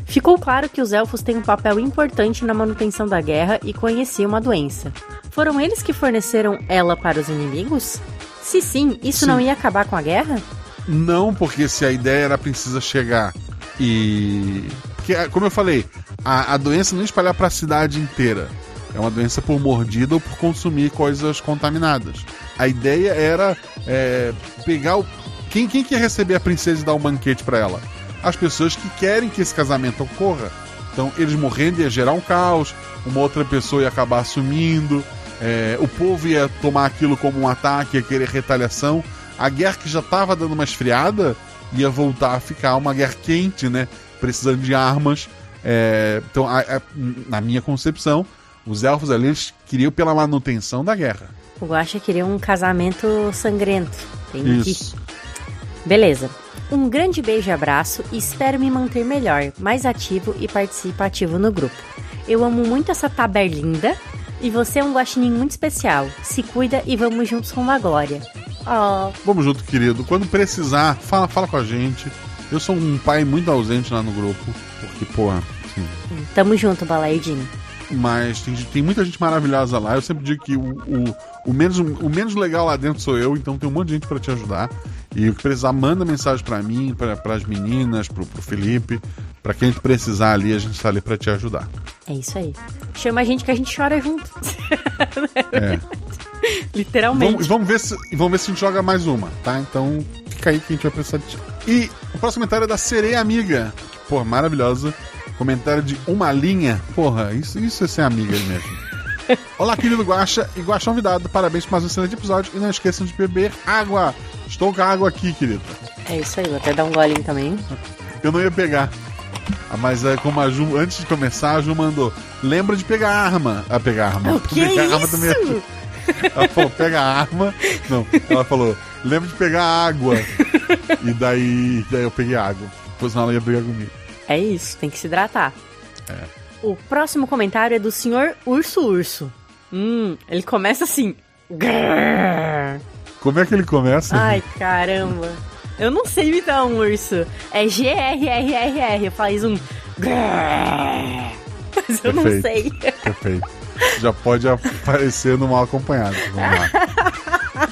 Ficou claro que os elfos têm um papel importante na manutenção da guerra e conheciam uma doença. Foram eles que forneceram ela para os inimigos? Se sim, isso Sim. não ia acabar com a guerra? Não, porque se a ideia era a princesa chegar e. Porque, ah, como eu falei, a, a doença não espalhar para a cidade inteira. É uma doença por mordida ou por consumir coisas contaminadas. A ideia era é, pegar o. Quem, quem quer receber a princesa e dar um banquete para ela? As pessoas que querem que esse casamento ocorra. Então, eles morrendo ia gerar um caos, uma outra pessoa ia acabar assumindo, é, o povo ia tomar aquilo como um ataque, ia querer retaliação. A guerra que já estava dando uma esfriada ia voltar a ficar uma guerra quente, né? Precisando de armas. É, então, a- a- na minha concepção, os elfos ali eles queriam pela manutenção da guerra. O Guaxa queria um casamento sangrento. Tem Isso. que. Beleza. Um grande beijo e abraço e espero me manter melhor, mais ativo e participativo no grupo. Eu amo muito essa taberlinda e você é um guaxinim muito especial. Se cuida e vamos juntos com a glória. Ó, Vamos junto, querido. Quando precisar, fala, fala com a gente. Eu sou um pai muito ausente lá no grupo, porque, porra, assim, tamo junto, Balaidinho. mas tem, tem muita gente maravilhosa lá. Eu sempre digo que o, o, o menos, o menos legal lá dentro sou eu, então tem um monte de gente pra te ajudar. E o que precisar, manda mensagem pra mim, pra, pras meninas, pro, pro Felipe. Pra quem precisar ali, a gente tá ali pra te ajudar. É isso aí. Chama a gente que a gente chora junto. É. Literalmente. Vamos, vamos, ver se, vamos ver se a gente joga mais uma, tá? Então fica aí que a gente vai precisar de ti. E o próximo comentário é da Sereia Amiga. Porra, maravilhosa. Comentário de uma linha. Porra, isso, isso é ser amiga mesmo. Olá, querido Guaxa e Guaxa convidado. Parabéns por mais um excelente episódio. E não esqueçam de beber água. Estou com a água aqui, querido. É isso aí, vou até dar um golinho também. Eu não ia pegar. Ah, Mas é como a Ju, antes de começar, a Ju mandou. Lembra de pegar arma. Ah, pegar arma. O que pegar é arma isso? também. Ela falou, pega a arma. Não, ela falou, lembra de pegar a água. e daí, daí eu peguei a água. Depois ela ia brigar comigo. É isso, tem que se hidratar. É. O próximo comentário é do senhor Urso Urso. Hum, ele começa assim. Grrr. Como é que ele começa? Ai, caramba. Eu não sei imitar um urso. É G-R-R-R-R. Eu faz um. Grrr. Mas eu não Perfeito. sei. Perfeito. Já pode aparecer no mal acompanhado. Vamos lá.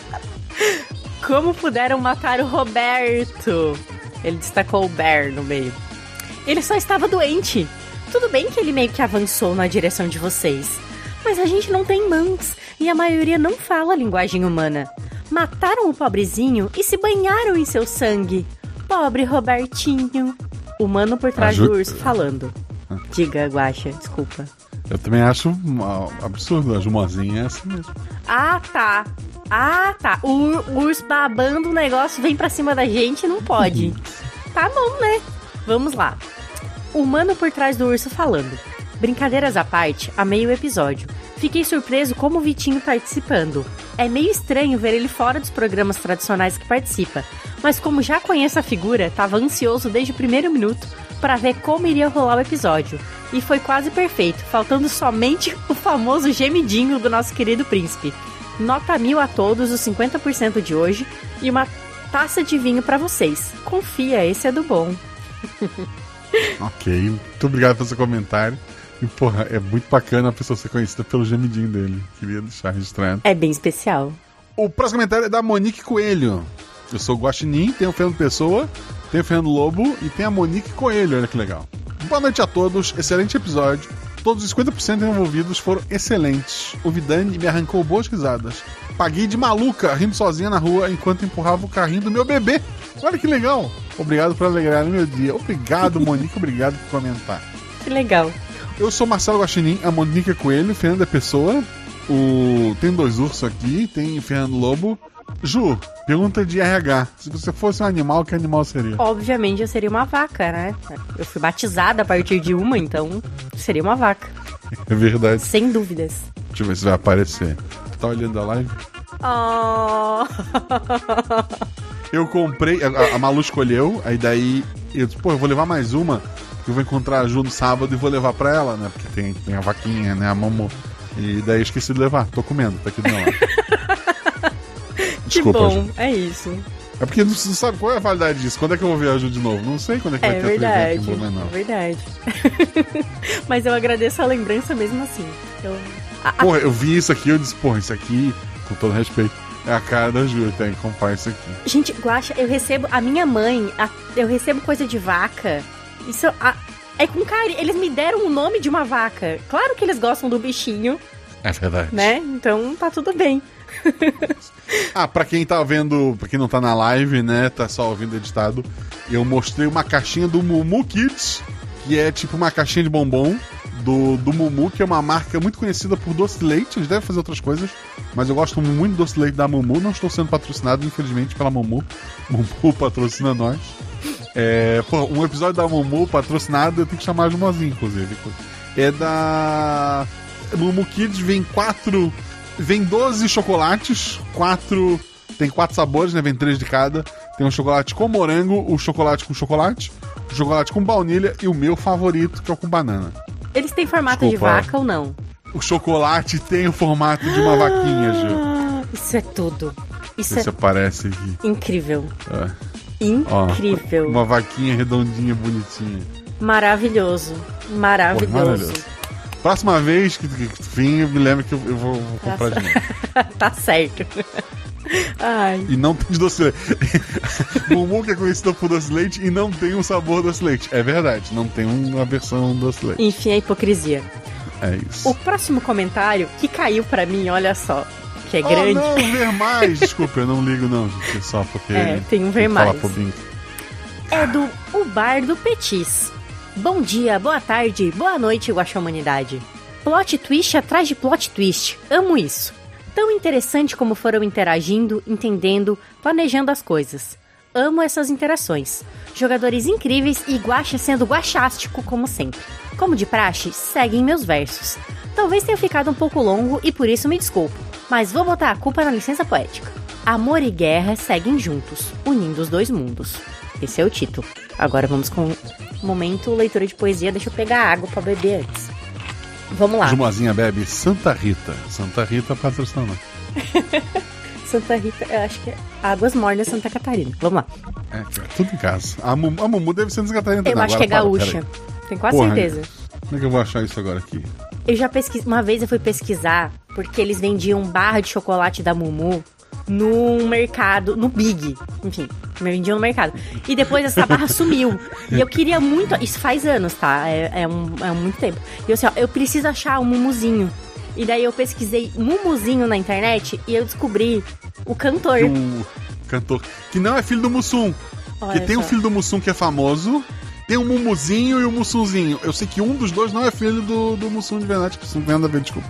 Como puderam matar o Roberto? Ele destacou o Bear no meio. Ele só estava doente. Tudo bem que ele meio que avançou na direção de vocês. Mas a gente não tem mãos e a maioria não fala a linguagem humana. Mataram o pobrezinho e se banharam em seu sangue. Pobre Robertinho. O mano por trás Aju- do urso falando. Diga, Guaxa, desculpa. Eu também acho um absurdo. A Jumozinha é assim mesmo. Ah, tá. Ah, tá. O, ur- o urso babando o negócio vem pra cima da gente, não pode. tá bom, né? Vamos lá. O mano por trás do urso falando. Brincadeiras à parte, amei o episódio. Fiquei surpreso como o Vitinho participando. É meio estranho ver ele fora dos programas tradicionais que participa, mas como já conheço a figura, tava ansioso desde o primeiro minuto para ver como iria rolar o episódio. E foi quase perfeito, faltando somente o famoso gemidinho do nosso querido príncipe. Nota mil a todos os 50% de hoje e uma taça de vinho para vocês. Confia, esse é do bom. Ok, muito obrigado pelo seu comentário. E, porra, é muito bacana a pessoa ser conhecida pelo gemidinho dele. Queria deixar registrado. É bem especial. O próximo comentário é da Monique Coelho. Eu sou o Guaxinim, tenho o Fernando Pessoa, tenho o Fernando Lobo e tem a Monique Coelho, olha que legal. Boa noite a todos, excelente episódio. Todos os 50% envolvidos foram excelentes. O Vidani me arrancou boas risadas. Paguei de maluca, rindo sozinha na rua enquanto empurrava o carrinho do meu bebê. Olha que legal. Obrigado por alegrar o meu dia. Obrigado, Monique, obrigado por comentar. Que legal. Eu sou Marcelo Guaxinim, a Monique Coelho, Fernanda Pessoa. O... Tem dois ursos aqui, tem Fernando Lobo. Ju, pergunta de RH. Se você fosse um animal, que animal seria? Obviamente eu seria uma vaca, né? Eu fui batizada a partir de uma, então seria uma vaca. É verdade. Sem dúvidas. Deixa eu ver se vai aparecer. Tá olhando a live? Oh. Eu comprei, a, a Malu escolheu, aí daí eu disse, pô, eu vou levar mais uma, que eu vou encontrar a Ju no sábado e vou levar pra ela, né? Porque tem, tem a vaquinha, né? A Momo. E daí eu esqueci de levar, tô comendo, tá aqui do meu lado. que Desculpa, bom, Ju. é isso. É porque não sabe qual é a validade disso. Quando é que eu vou Ju de novo? Não sei quando é que É vai ter outro evento verdade, em Blumenau. é verdade. Mas eu agradeço a lembrança mesmo assim. Eu... a- a- Porra, eu vi isso aqui, eu disse, porra, isso aqui, com todo respeito, é a cara da Ju, tem que comprar isso aqui. Gente, Guaxa, eu recebo. A minha mãe, a- eu recebo coisa de vaca. Isso a- é com carinho. Eles me deram o nome de uma vaca. Claro que eles gostam do bichinho, É verdade. né? Então tá tudo bem. Ah, pra quem tá vendo, pra quem não tá na live, né, tá só ouvindo editado, eu mostrei uma caixinha do Mumu Kids, que é tipo uma caixinha de bombom do, do Mumu, que é uma marca muito conhecida por doce de leite, eles devem fazer outras coisas, mas eu gosto muito do doce de leite da Mumu, não estou sendo patrocinado, infelizmente, pela Mumu. Mumu patrocina nós. É, pô, um episódio da Mumu patrocinado, eu tenho que chamar a Jumozinha, inclusive. É da. Mumu Kids vem quatro. Vem 12 chocolates, quatro Tem quatro sabores, né? Vem três de cada. Tem o chocolate com morango, o chocolate com chocolate, o chocolate com baunilha e o meu favorito, que é o com banana. Eles têm formato Desculpa. de vaca ou não? O chocolate tem o formato de uma vaquinha, Ju. Ah, Isso é tudo. Isso Isso é aparece aqui. incrível. É. Ó, Incrível. uma vaquinha redondinha, bonitinha. Maravilhoso. Pô, Maravilhoso. Próxima vez que, que me lembra que eu, eu vou, vou comprar de novo. tá certo. Ai. E não tem de doce de leite. Mumu que é conhecido por doce leite e não tem um sabor doce leite. É verdade, não tem uma versão doce leite. Enfim, a hipocrisia. É isso. O próximo comentário que caiu pra mim, olha só, que é Oh, grande. não, ver mais! Desculpa, eu não ligo não, gente. Só porque. É, tem um ver mais. É do O Bar do Petis. Bom dia, boa tarde, boa noite, Guaxa Humanidade. Plot twist atrás de plot twist. Amo isso. Tão interessante como foram interagindo, entendendo, planejando as coisas. Amo essas interações. Jogadores incríveis e Guaxa sendo guaxástico como sempre. Como de praxe, seguem meus versos. Talvez tenha ficado um pouco longo e por isso me desculpo. Mas vou botar a culpa na licença poética. Amor e guerra seguem juntos, unindo os dois mundos. Esse é o título. Agora vamos com momento leitura de poesia. Deixa eu pegar água pra beber antes. Vamos lá. Jumozinha bebe Santa Rita. Santa Rita patrocina. Santa Rita, eu acho que é Águas Mornas Santa Catarina. Vamos lá. É, cara, tudo em casa. A Mumu, a Mumu deve ser de Santa Catarina Eu acho que é para, gaúcha. Tenho quase Porra, certeza. Como é que eu vou achar isso agora aqui? Eu já pesquisei. Uma vez eu fui pesquisar porque eles vendiam barra de chocolate da Mumu no mercado, no Big. Enfim, vendiam no mercado. E depois essa barra sumiu. E eu queria muito. Isso faz anos, tá? É, é, um, é muito tempo. E eu assim, ó, eu preciso achar um Mumuzinho. E daí eu pesquisei Mumuzinho na internet e eu descobri o cantor. O cantor. Que não é filho do Mussum. Olha que tem o só. filho do Mussum que é famoso. Tem o Mumuzinho e o Mussunzinho. Eu sei que um dos dois não é filho do, do Mussum de verdade, que isso não tem nada a ver, desculpa.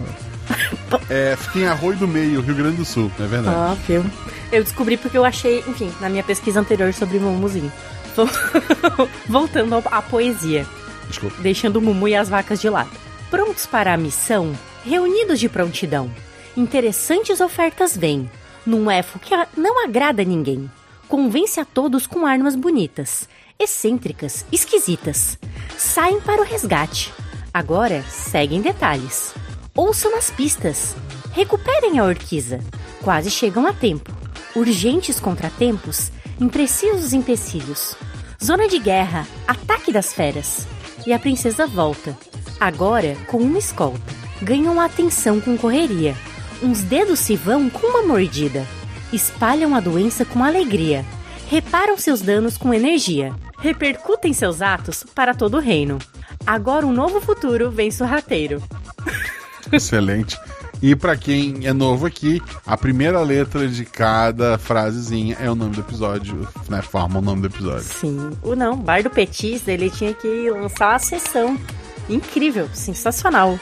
É, fica em Arroio do Meio, Rio Grande do Sul, é verdade. Óbvio. Eu descobri porque eu achei, enfim, na minha pesquisa anterior sobre Mumuzinho. Voltando à poesia. Desculpa. Deixando o Mumu e as vacas de lado. Prontos para a missão? Reunidos de prontidão. Interessantes ofertas vêm. Num elfo que não agrada a ninguém. Convence a todos com armas bonitas. Excêntricas, esquisitas. Saem para o resgate. Agora seguem detalhes. Ouçam as pistas. Recuperem a orquiza. Quase chegam a tempo. Urgentes contratempos, imprecisos empecilhos. Zona de guerra, ataque das feras. E a princesa volta. Agora com uma escolta. Ganham atenção com correria. Uns dedos se vão com uma mordida. Espalham a doença com alegria. Reparam seus danos com energia. Repercutem seus atos para todo o reino. Agora um novo futuro vem sorrateiro. Excelente. E pra quem é novo aqui, a primeira letra de cada frasezinha é o nome do episódio, né? Forma o nome do episódio. Sim. O não, Bar do Petis, ele tinha que lançar a sessão. Incrível, sensacional.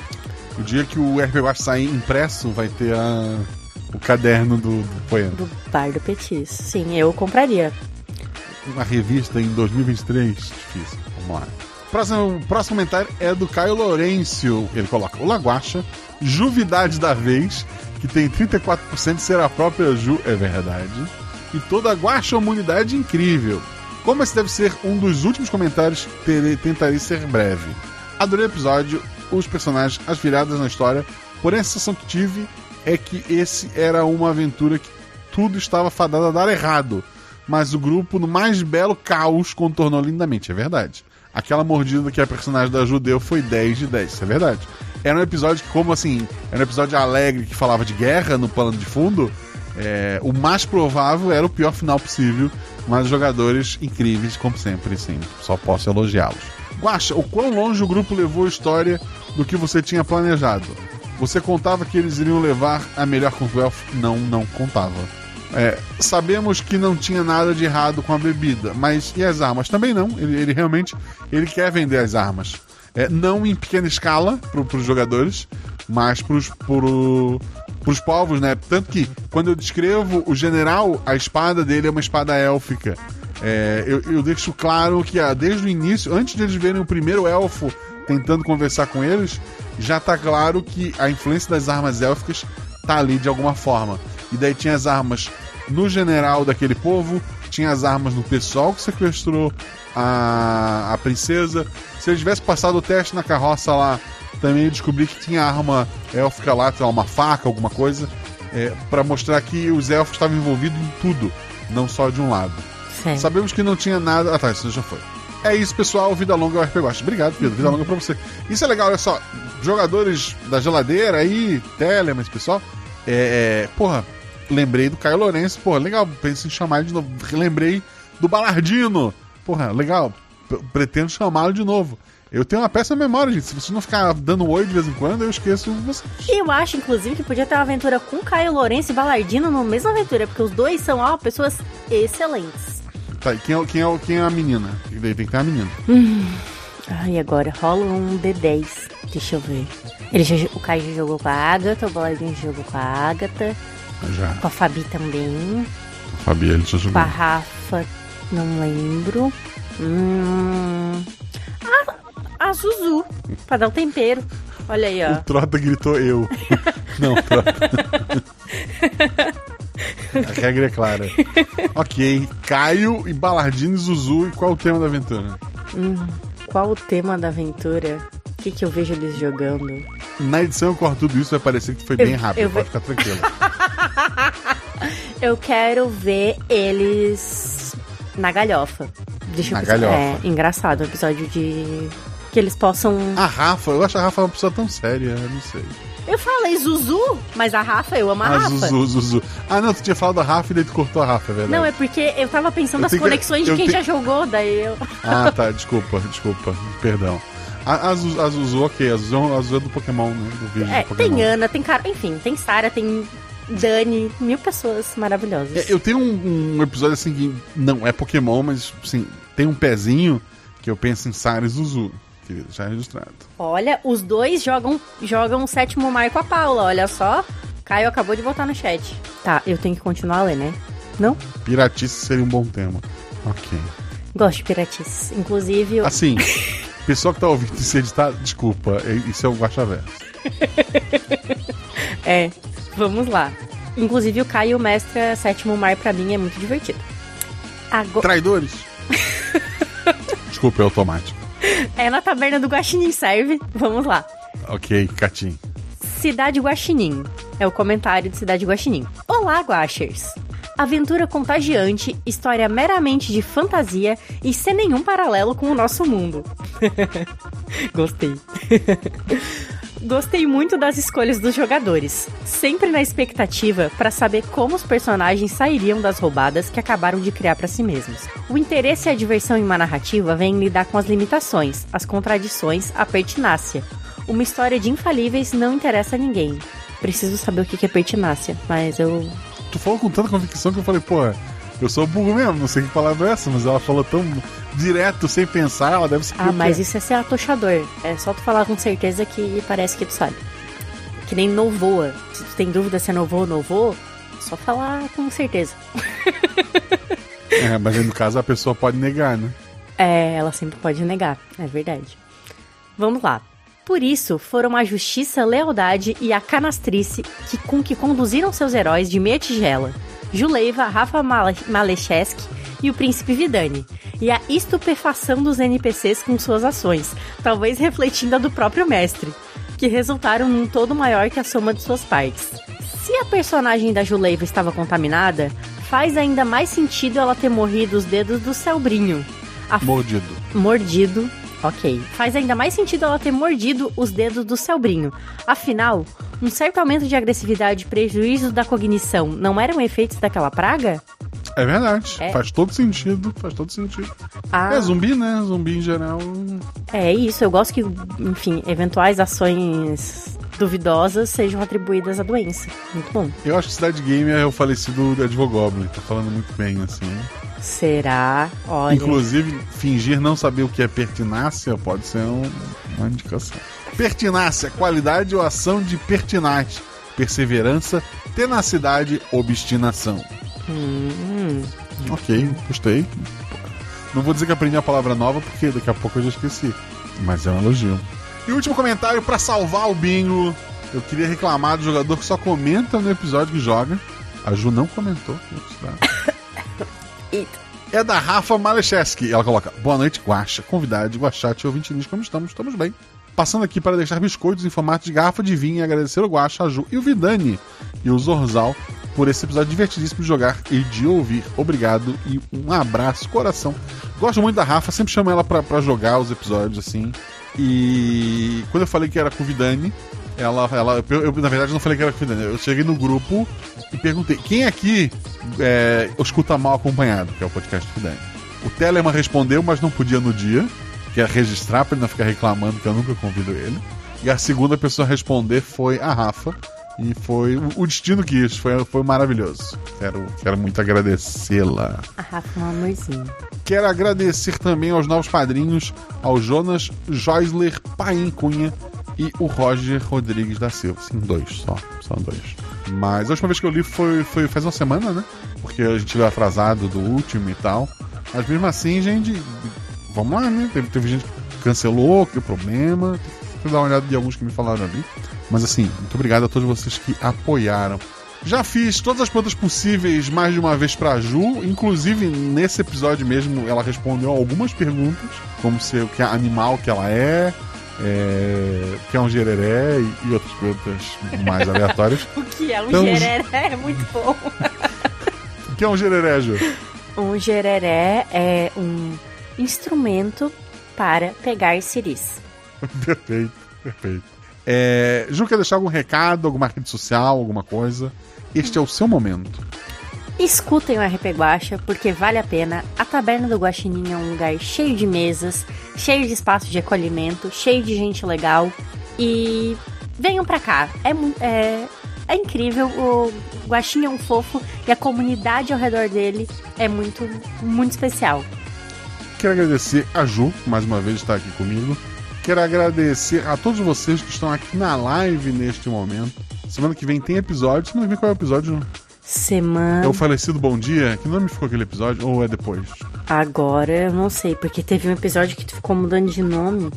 O dia que o RP Guacha sair impresso, vai ter a, o caderno do, do poema. Do Bar do Petis. Sim, eu compraria. Uma revista em 2023, difícil. Vamos lá. Próximo, próximo comentário é do Caio Lourenço. Ele coloca: O Laguacha, juvidade da vez, que tem 34% de ser a própria Ju, é verdade. E toda a guacha humanidade incrível. Como esse deve ser um dos últimos comentários, terei, tentarei ser breve. Adorei o episódio, os personagens, as viradas na história, porém a sensação que tive é que esse era uma aventura que tudo estava fadado a dar errado. Mas o grupo, no mais belo caos, contornou lindamente, é verdade. Aquela mordida que a personagem da Ju deu foi 10 de 10, isso é verdade. Era um episódio que, como assim, era um episódio alegre que falava de guerra no plano de fundo. é, o mais provável era o pior final possível, mas jogadores incríveis, como sempre, sim. Só posso elogiá-los. Guaxa, o quão longe o grupo levou a história do que você tinha planejado? Você contava que eles iriam levar a melhor contra o elfo? Não, não contava. É, sabemos que não tinha nada de errado com a bebida, mas e as armas? Também não. Ele, ele realmente ele quer vender as armas. É, não em pequena escala para os jogadores, mas para os povos, né? Tanto que quando eu descrevo o general, a espada dele é uma espada élfica. É, eu, eu deixo claro que ah, desde o início, antes de eles verem o primeiro elfo tentando conversar com eles, já tá claro que a influência das armas élficas tá ali de alguma forma. E daí tinha as armas no general daquele povo, tinha as armas no pessoal que sequestrou a, a princesa. Se ele tivesse passado o teste na carroça lá, também descobri que tinha arma élfica lá, uma faca, alguma coisa, é, para mostrar que os elfos estavam envolvidos em tudo, não só de um lado. Certo. Sabemos que não tinha nada. Ah, tá, isso já foi. É isso, pessoal. Vida longa ao RP Gosta. Obrigado, Pedro. Vida longa pra você. Isso é legal, olha só. Jogadores da geladeira aí, Telemas, pessoal. É, é, porra, lembrei do Caio Lourenço. Porra, legal. Pensei em chamar ele de novo. Lembrei do Balardino. Porra, legal. Pretendo chamá-lo de novo. Eu tenho uma péssima memória, gente. Se você não ficar dando oi de vez em quando, eu esqueço você. E eu acho, inclusive, que podia ter uma aventura com Caio Lourenço e Balardino na mesma aventura, porque os dois são, ó, pessoas excelentes. Tá, e quem é, quem, é, quem é a menina? Daí tem que ter a menina. Ai, agora rola um D10. Deixa eu ver. Ele o Caio jogou com a Agatha, o Balardino jogou com a Agatha, Já. com a Fabi também, Fabi, ele já com a Rafa, não lembro. Hum. A, a Zuzu, pra dar o tempero. Olha aí, ó. O Trota gritou eu. Não, Trota. A regra é clara. ok, Caio e Balardino e Zuzu. E qual o tema da aventura? Qual o tema da aventura? Que, que eu vejo eles jogando? Na edição eu corto tudo isso, vai parecer que foi bem Eu- rápido. eu pode ficar tranquilo. Eu quero ver eles na galhofa. Deixa Na eu pensar. galhofa. É, engraçado, um episódio de. Que eles possam. A Rafa, eu acho a Rafa uma pessoa tão séria, eu não sei. Eu falei Zuzu, mas a Rafa, eu amo a Ah, Rafa. Zuzu, Zuzu. Ah, não, tu tinha falado da Rafa e daí tu cortou a Rafa, é verdade. Não, é porque eu tava pensando Eu nas tenho que- conexões de quem tenho- já jogou, daí eu. Ah, tá, desculpa, desculpa, perdão. A, a, Zuzu, a Zuzu, ok, a Zuzu, a Zuzu é do Pokémon, né? Do vídeo É, do Pokémon. tem Ana, tem cara. Enfim, tem Sara, tem Dani, mil pessoas maravilhosas. É, eu tenho um, um episódio assim que não é Pokémon, mas assim, tem um pezinho que eu penso em Sarah e Zuzu. Queria deixar registrado. Olha, os dois jogam, jogam o sétimo mar com a Paula, olha só. Caio acabou de botar no chat. Tá, eu tenho que continuar a ler, né? Não? Piratice seria um bom tema. Ok. Gosto de piratices. Inclusive, eu... Assim, pessoal que tá ouvindo isso editado, desculpa, é- isso é o Guaxaverso. é, vamos lá. Inclusive, o Caio mestra sétimo mar pra mim é muito divertido. Agora... Traidores! Desculpa, é automático. É na taberna do Guaxinim, serve? Vamos lá. Ok, Catim. Cidade Guaxinim. É o comentário de Cidade Guaxinim. Olá, Guaxers! Aventura contagiante, história meramente de fantasia e sem nenhum paralelo com o nosso mundo. Gostei. Gostei muito das escolhas dos jogadores, sempre na expectativa para saber como os personagens sairiam das roubadas que acabaram de criar para si mesmos. O interesse e a diversão em uma narrativa vem em lidar com as limitações, as contradições, a pertinácia. Uma história de infalíveis não interessa a ninguém. Preciso saber o que é pertinácia, mas eu. Tu falou com tanta convicção que eu falei, pô, eu sou burro mesmo, não sei que palavra é essa, mas ela falou tão direto, sem pensar, ela deve saber. Ah, mas isso é ser atochador. É só tu falar com certeza que parece que tu sabe. Que nem novoa. Se tu tem dúvida se é novo ou novo, só falar com certeza. É, mas aí no caso a pessoa pode negar, né? É, ela sempre pode negar, é verdade. Vamos lá. Por isso, foram a justiça, lealdade e a canastrice que, com que conduziram seus heróis de meia tigela, Juleiva, Rafa Male- Malecheski e o príncipe Vidani, e a estupefação dos NPCs com suas ações, talvez refletindo a do próprio mestre, que resultaram num todo maior que a soma de suas partes. Se a personagem da Juleiva estava contaminada, faz ainda mais sentido ela ter morrido os dedos do Selbrinho. A Mordido. mordido. Ok. Faz ainda mais sentido ela ter mordido os dedos do Selbrinho. Afinal, um certo aumento de agressividade e prejuízo da cognição não eram efeitos daquela praga? É verdade. É. Faz todo sentido. Faz todo sentido. Ah, É zumbi, né? Zumbi em geral. é isso. Eu gosto que, enfim, eventuais ações duvidosas sejam atribuídas à doença. Muito bom. Eu acho que Cidade Gamer é o falecido Advogoblin. Tá falando muito bem, assim. Será? Olha. Inclusive, fingir não saber o que é pertinácia pode ser um- uma indicação. Pertinácia, qualidade ou ação de pertinaz. Perseverança, tenacidade, obstinação. Hum, Ok, gostei. Não vou dizer que aprendi uma palavra nova, porque daqui a pouco eu já esqueci. Mas é um elogio. E último comentário pra salvar o bingo. Eu queria reclamar do jogador que só comenta no episódio que joga. A Ju não comentou. Tá? é da Rafa Malecheski. Ela coloca: Boa noite, Guaxa, convidado, Guaxate e ouvintes, como estamos? Estamos bem. Passando aqui para deixar biscoitos em formato de garrafa de vinho e agradecer o Guaxa, a Ju e o Vidani e o Zorzal por esse episódio divertidíssimo de jogar e de ouvir. Obrigado e um abraço, coração. Gosto muito da Rafa, sempre chamo ela pra, jogar os episódios assim. E quando eu falei que era com o Vidani, ela, ela eu, eu, na verdade não falei que era o Vidani. Eu cheguei no grupo e perguntei: quem aqui é, escuta mal acompanhado, que é o podcast do? O Telemann respondeu, mas não podia no dia, que é registrar pra ele não ficar reclamando que eu nunca convido ele. E a segunda pessoa a responder foi a Rafa e foi o destino que isso foi, foi maravilhoso. Quero, quero muito agradecê-la. A Rafa é um amorzinho. Quero agradecer também aos novos padrinhos, ao Jonas Joisler Paim Cunha e o Roger Rodrigues da Silva. Sim, dois só. São dois. Mas a última vez que eu li foi, foi faz uma semana, né? Porque a gente veio atrasado do último e tal. Mas mesmo assim, gente. Vamos lá, né? Teve, teve gente que cancelou, que problema. Vou dar uma olhada de alguns que me falaram ali. Mas assim, muito obrigado a todos vocês que apoiaram. Já fiz todas as perguntas possíveis mais de uma vez pra Ju, inclusive nesse episódio mesmo ela respondeu algumas perguntas, como se o que animal que ela é, é, que é um gereré e, e outras perguntas mais aleatórias. o que é um então, gereré é muito bom. o que é um gereré, Ju? Um gereré é um instrumento para pegar ciris. perfeito, perfeito. É, Ju, quer deixar algum recado, alguma rede social, alguma coisa? Este é o seu momento. Escutem o RP Guacha, porque vale a pena. A Taberna do Guaxinim é um lugar cheio de mesas, cheio de espaço de acolhimento, cheio de gente legal. E venham pra cá. É, é, é incrível. O Guaxinim é um fofo e a comunidade ao redor dele é muito, muito especial. Quero agradecer a Ju, mais uma vez, de estar aqui comigo. Quero agradecer a todos vocês que estão aqui na live neste momento. Semana que vem tem episódio. Semana que vem qual é o episódio? Semana. É o falecido Bom Dia? Que nome ficou aquele episódio? Ou é depois? Agora eu não sei, porque teve um episódio que tu ficou mudando de nome.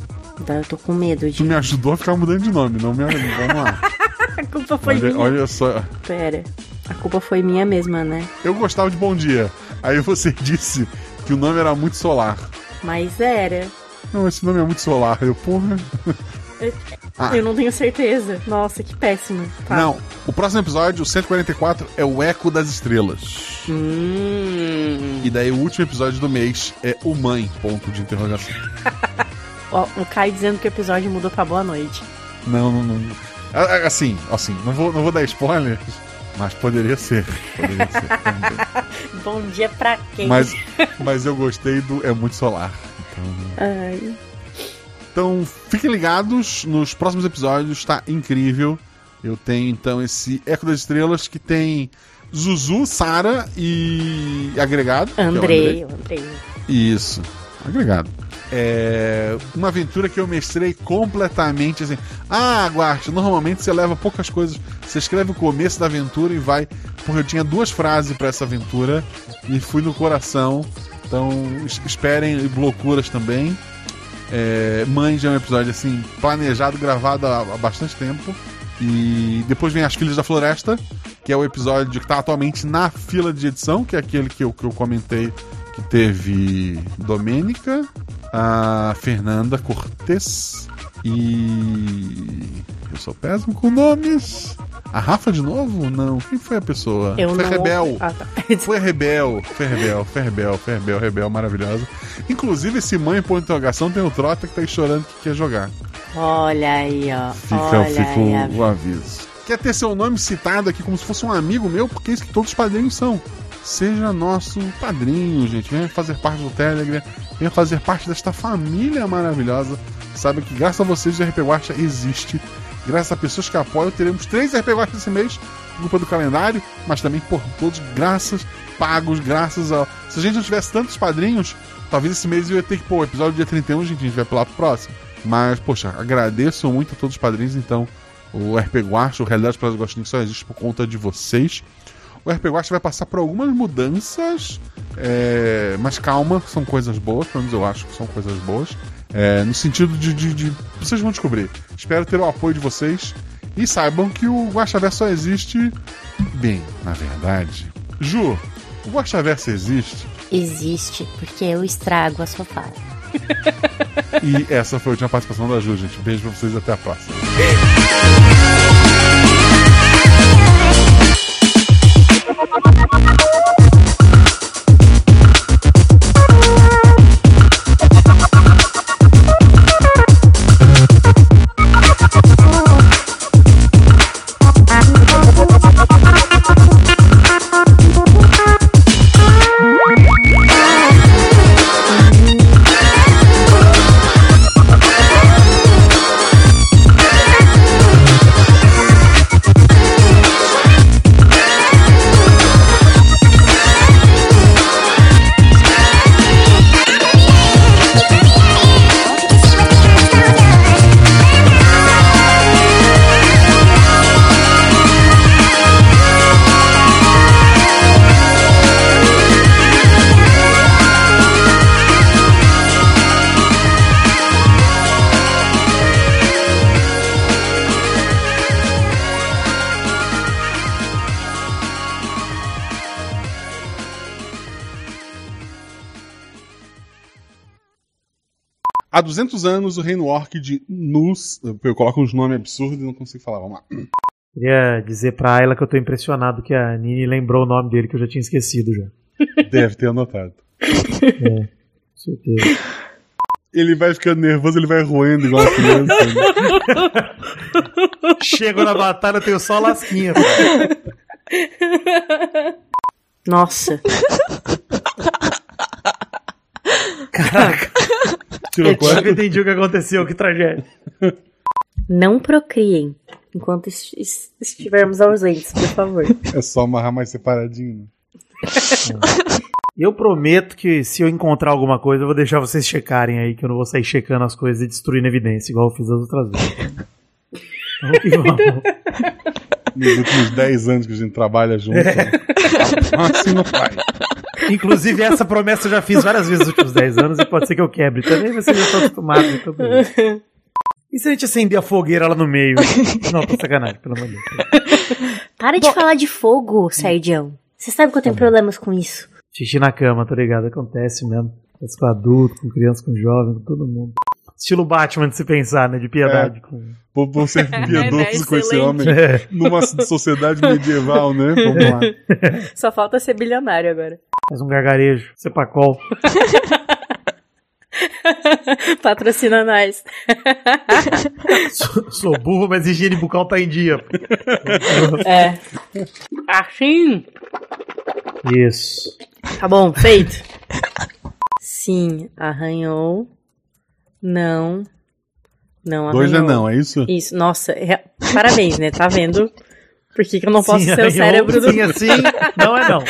Eu tô com medo de. Tu me ajudou a ficar mudando de nome, não me Vamos lá. a culpa foi olha, minha. Olha só. Pera. A culpa foi minha mesma, né? Eu gostava de Bom Dia. Aí você disse que o nome era muito solar. Mas era. Não, esse nome é muito solar. Eu, porra. Ah. Eu não tenho certeza. Nossa, que péssimo. Tá. Não, o próximo episódio, o 144, é o Eco das Estrelas. Hum. E daí o último episódio do mês é o Mãe, ponto de interrogação. Ó, o Kai dizendo que o episódio mudou pra boa noite. Não, não, não. Assim, assim, não vou, não vou dar spoiler, mas poderia ser. Poderia ser. Bom dia pra quem? Mas, mas eu gostei do É Muito Solar. Ai. Então, fiquem ligados nos próximos episódios, tá incrível. Eu tenho então esse Eco das Estrelas que tem Zuzu, Sara e agregado. Andrei, é Andrei. Isso, agregado. É uma aventura que eu mestrei completamente assim. Ah, Guarte, normalmente você leva poucas coisas. Você escreve o começo da aventura e vai. Porque eu tinha duas frases para essa aventura e fui no coração. Então esperem loucuras também. É, Mãe já é um episódio assim, planejado, gravado há, há, bastante tempo. E depois vem As Filhas da Floresta, que é o episódio que está atualmente na fila de edição, que é aquele que eu, que eu comentei que teve Domênica, a Fernanda Cortes e. Eu sou péssimo com nomes. A Rafa de novo? Não. Quem foi a pessoa? Eu foi não... Rebel. Ah, tá. Foi Rebel. Foi Rebel, foi Rebel, foi Rebel, Rebel, maravilhosa. Inclusive, esse mãe por interrogação tem o Trota que tá aí chorando que quer jogar. Olha aí, ó. Fica, fica aí, o, o aviso. Quer ter seu nome citado aqui como se fosse um amigo meu, porque é isso que todos os padrinhos são. Seja nosso padrinho, gente. Venha fazer parte do Telegram. Venha fazer parte desta família maravilhosa. Sabe que graças a vocês o RP Guacha existe Graças a pessoas que apoiam, teremos três RPG Watch esse mês, culpa do calendário, mas também por todos graças, pagos, graças a. Se a gente não tivesse tantos padrinhos, talvez esse mês eu ia ter que, pô, o episódio dia 31, gente, a gente vai pular pro próximo. Mas, poxa, agradeço muito a todos os padrinhos, então. O RP Guacha, o Realidade para os Gostinhos só existe por conta de vocês. O RP Guacha vai passar por algumas mudanças, é... mas calma, são coisas boas, pelo menos eu acho que são coisas boas. É, no sentido de, de, de, Vocês vão descobrir. Espero ter o apoio de vocês E saibam que o Guaxaverso só existe bem, na verdade. Ju, o Guaxaverso existe Existe, porque eu estrago a sua fala. e essa foi a última participação da Ju, gente. Beijo pra vocês e até a próxima. Há 200 anos, o reino orc de Nus. Eu coloco uns nomes absurdos e não consigo falar. Vamos lá. Queria dizer pra Ayla que eu tô impressionado que a Nini lembrou o nome dele que eu já tinha esquecido já. Deve ter anotado. É, com certeza. Ele vai ficando nervoso, ele vai roendo igual a criança. né? Chego na batalha, eu tenho só lasquinha. pô. Nossa. Caraca. Tirou Eu quanto? entendi o que aconteceu, que tragédia. Não procriem enquanto es- es- estivermos ausentes, por favor. É só amarrar mais separadinho. né? Eu prometo que se eu encontrar alguma coisa, eu vou deixar vocês checarem aí, que eu não vou sair checando as coisas e destruindo evidência, igual eu fiz as outras vezes. Que vamos. Nos últimos 10 anos que a gente trabalha junto. né? assim não vai. Inclusive, essa promessa eu já fiz várias vezes nos últimos 10 anos e pode ser que eu quebre também, mas vocês já estão acostumados. Então beleza. e se a gente acender a fogueira lá no meio? Não, tô sacanagem, pelo amor de Deus. Para de falar de fogo, Serdião. Você sabe que eu tenho problemas com isso. Xixi na cama, tá ligado? Acontece mesmo. Acontece com adulto, com criança, com jovem, com todo mundo. Estilo Batman de se pensar, né? De piedade. Com... Vou, vou ser piedoso com esse homem É. numa sociedade medieval, né? Vamos lá. Só falta ser bilionário agora. Faz um gargarejo, cepacol. Patrocina nós. sou, sou burro, mas higiene bucal tá em dia. É. Assim. Isso. Tá bom, feito. Sim, arranhou. Não. Não arranhou. Dois é não, é isso? Isso, nossa, é- parabéns, né? Tá vendo? Por que, que eu não posso Sim, ser o arranhou, cérebro do. Sim, assim, não é não.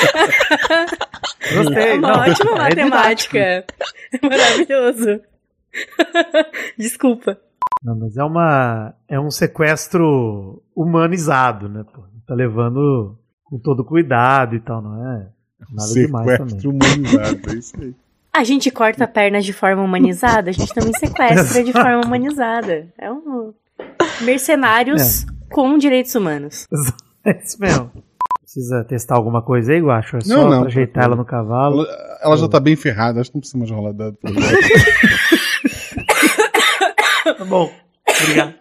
Gostei. É uma não. ótima É matemática. É maravilhoso. Desculpa. Não, mas é uma. É um sequestro humanizado, né? Pô? Tá levando com todo cuidado e tal, não é? Nada demais também. Sequestro humanizado, é isso aí. A gente corta pernas de forma humanizada, a gente também sequestra de forma humanizada. É um. Mercenários com direitos humanos. É isso mesmo. Precisa testar alguma coisa aí, Guacho? É só Não, não. ajeitar ela no cavalo. Ela, ela já tá bem ferrada, acho que não precisa mais rolar dado. Tá bom, obrigado.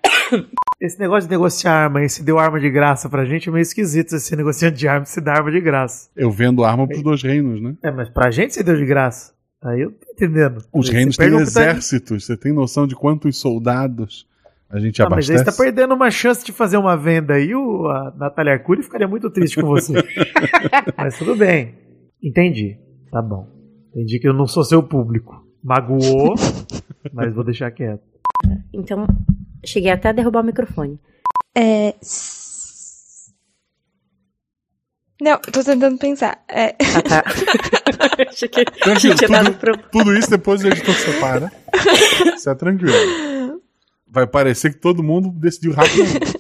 Esse negócio de negociar arma aí, se deu arma de graça pra gente, é meio esquisito ser negociante de arma se dá arma de graça. Eu vendo arma pros dois reinos, né? É, mas pra gente você deu de graça. Aí eu tô entendendo. Os reinos têm exércitos. Você tem noção de quantos soldados a gente Ah, mas aí você tá perdendo uma chance de fazer uma venda aí, o, a Natália Arcuri ficaria muito triste com você. mas tudo bem. Entendi. Tá bom. Entendi que eu não sou seu público. Magoou, mas vou deixar quieto. Então, cheguei até a derrubar o microfone. É. Não, tô tentando pensar. É. Ah, tá. Achei que Tranquilo, tinha dado tudo, pro... tudo isso depois o editor separa. Isso é tranquilo. Vai parecer que todo mundo decidiu rápido.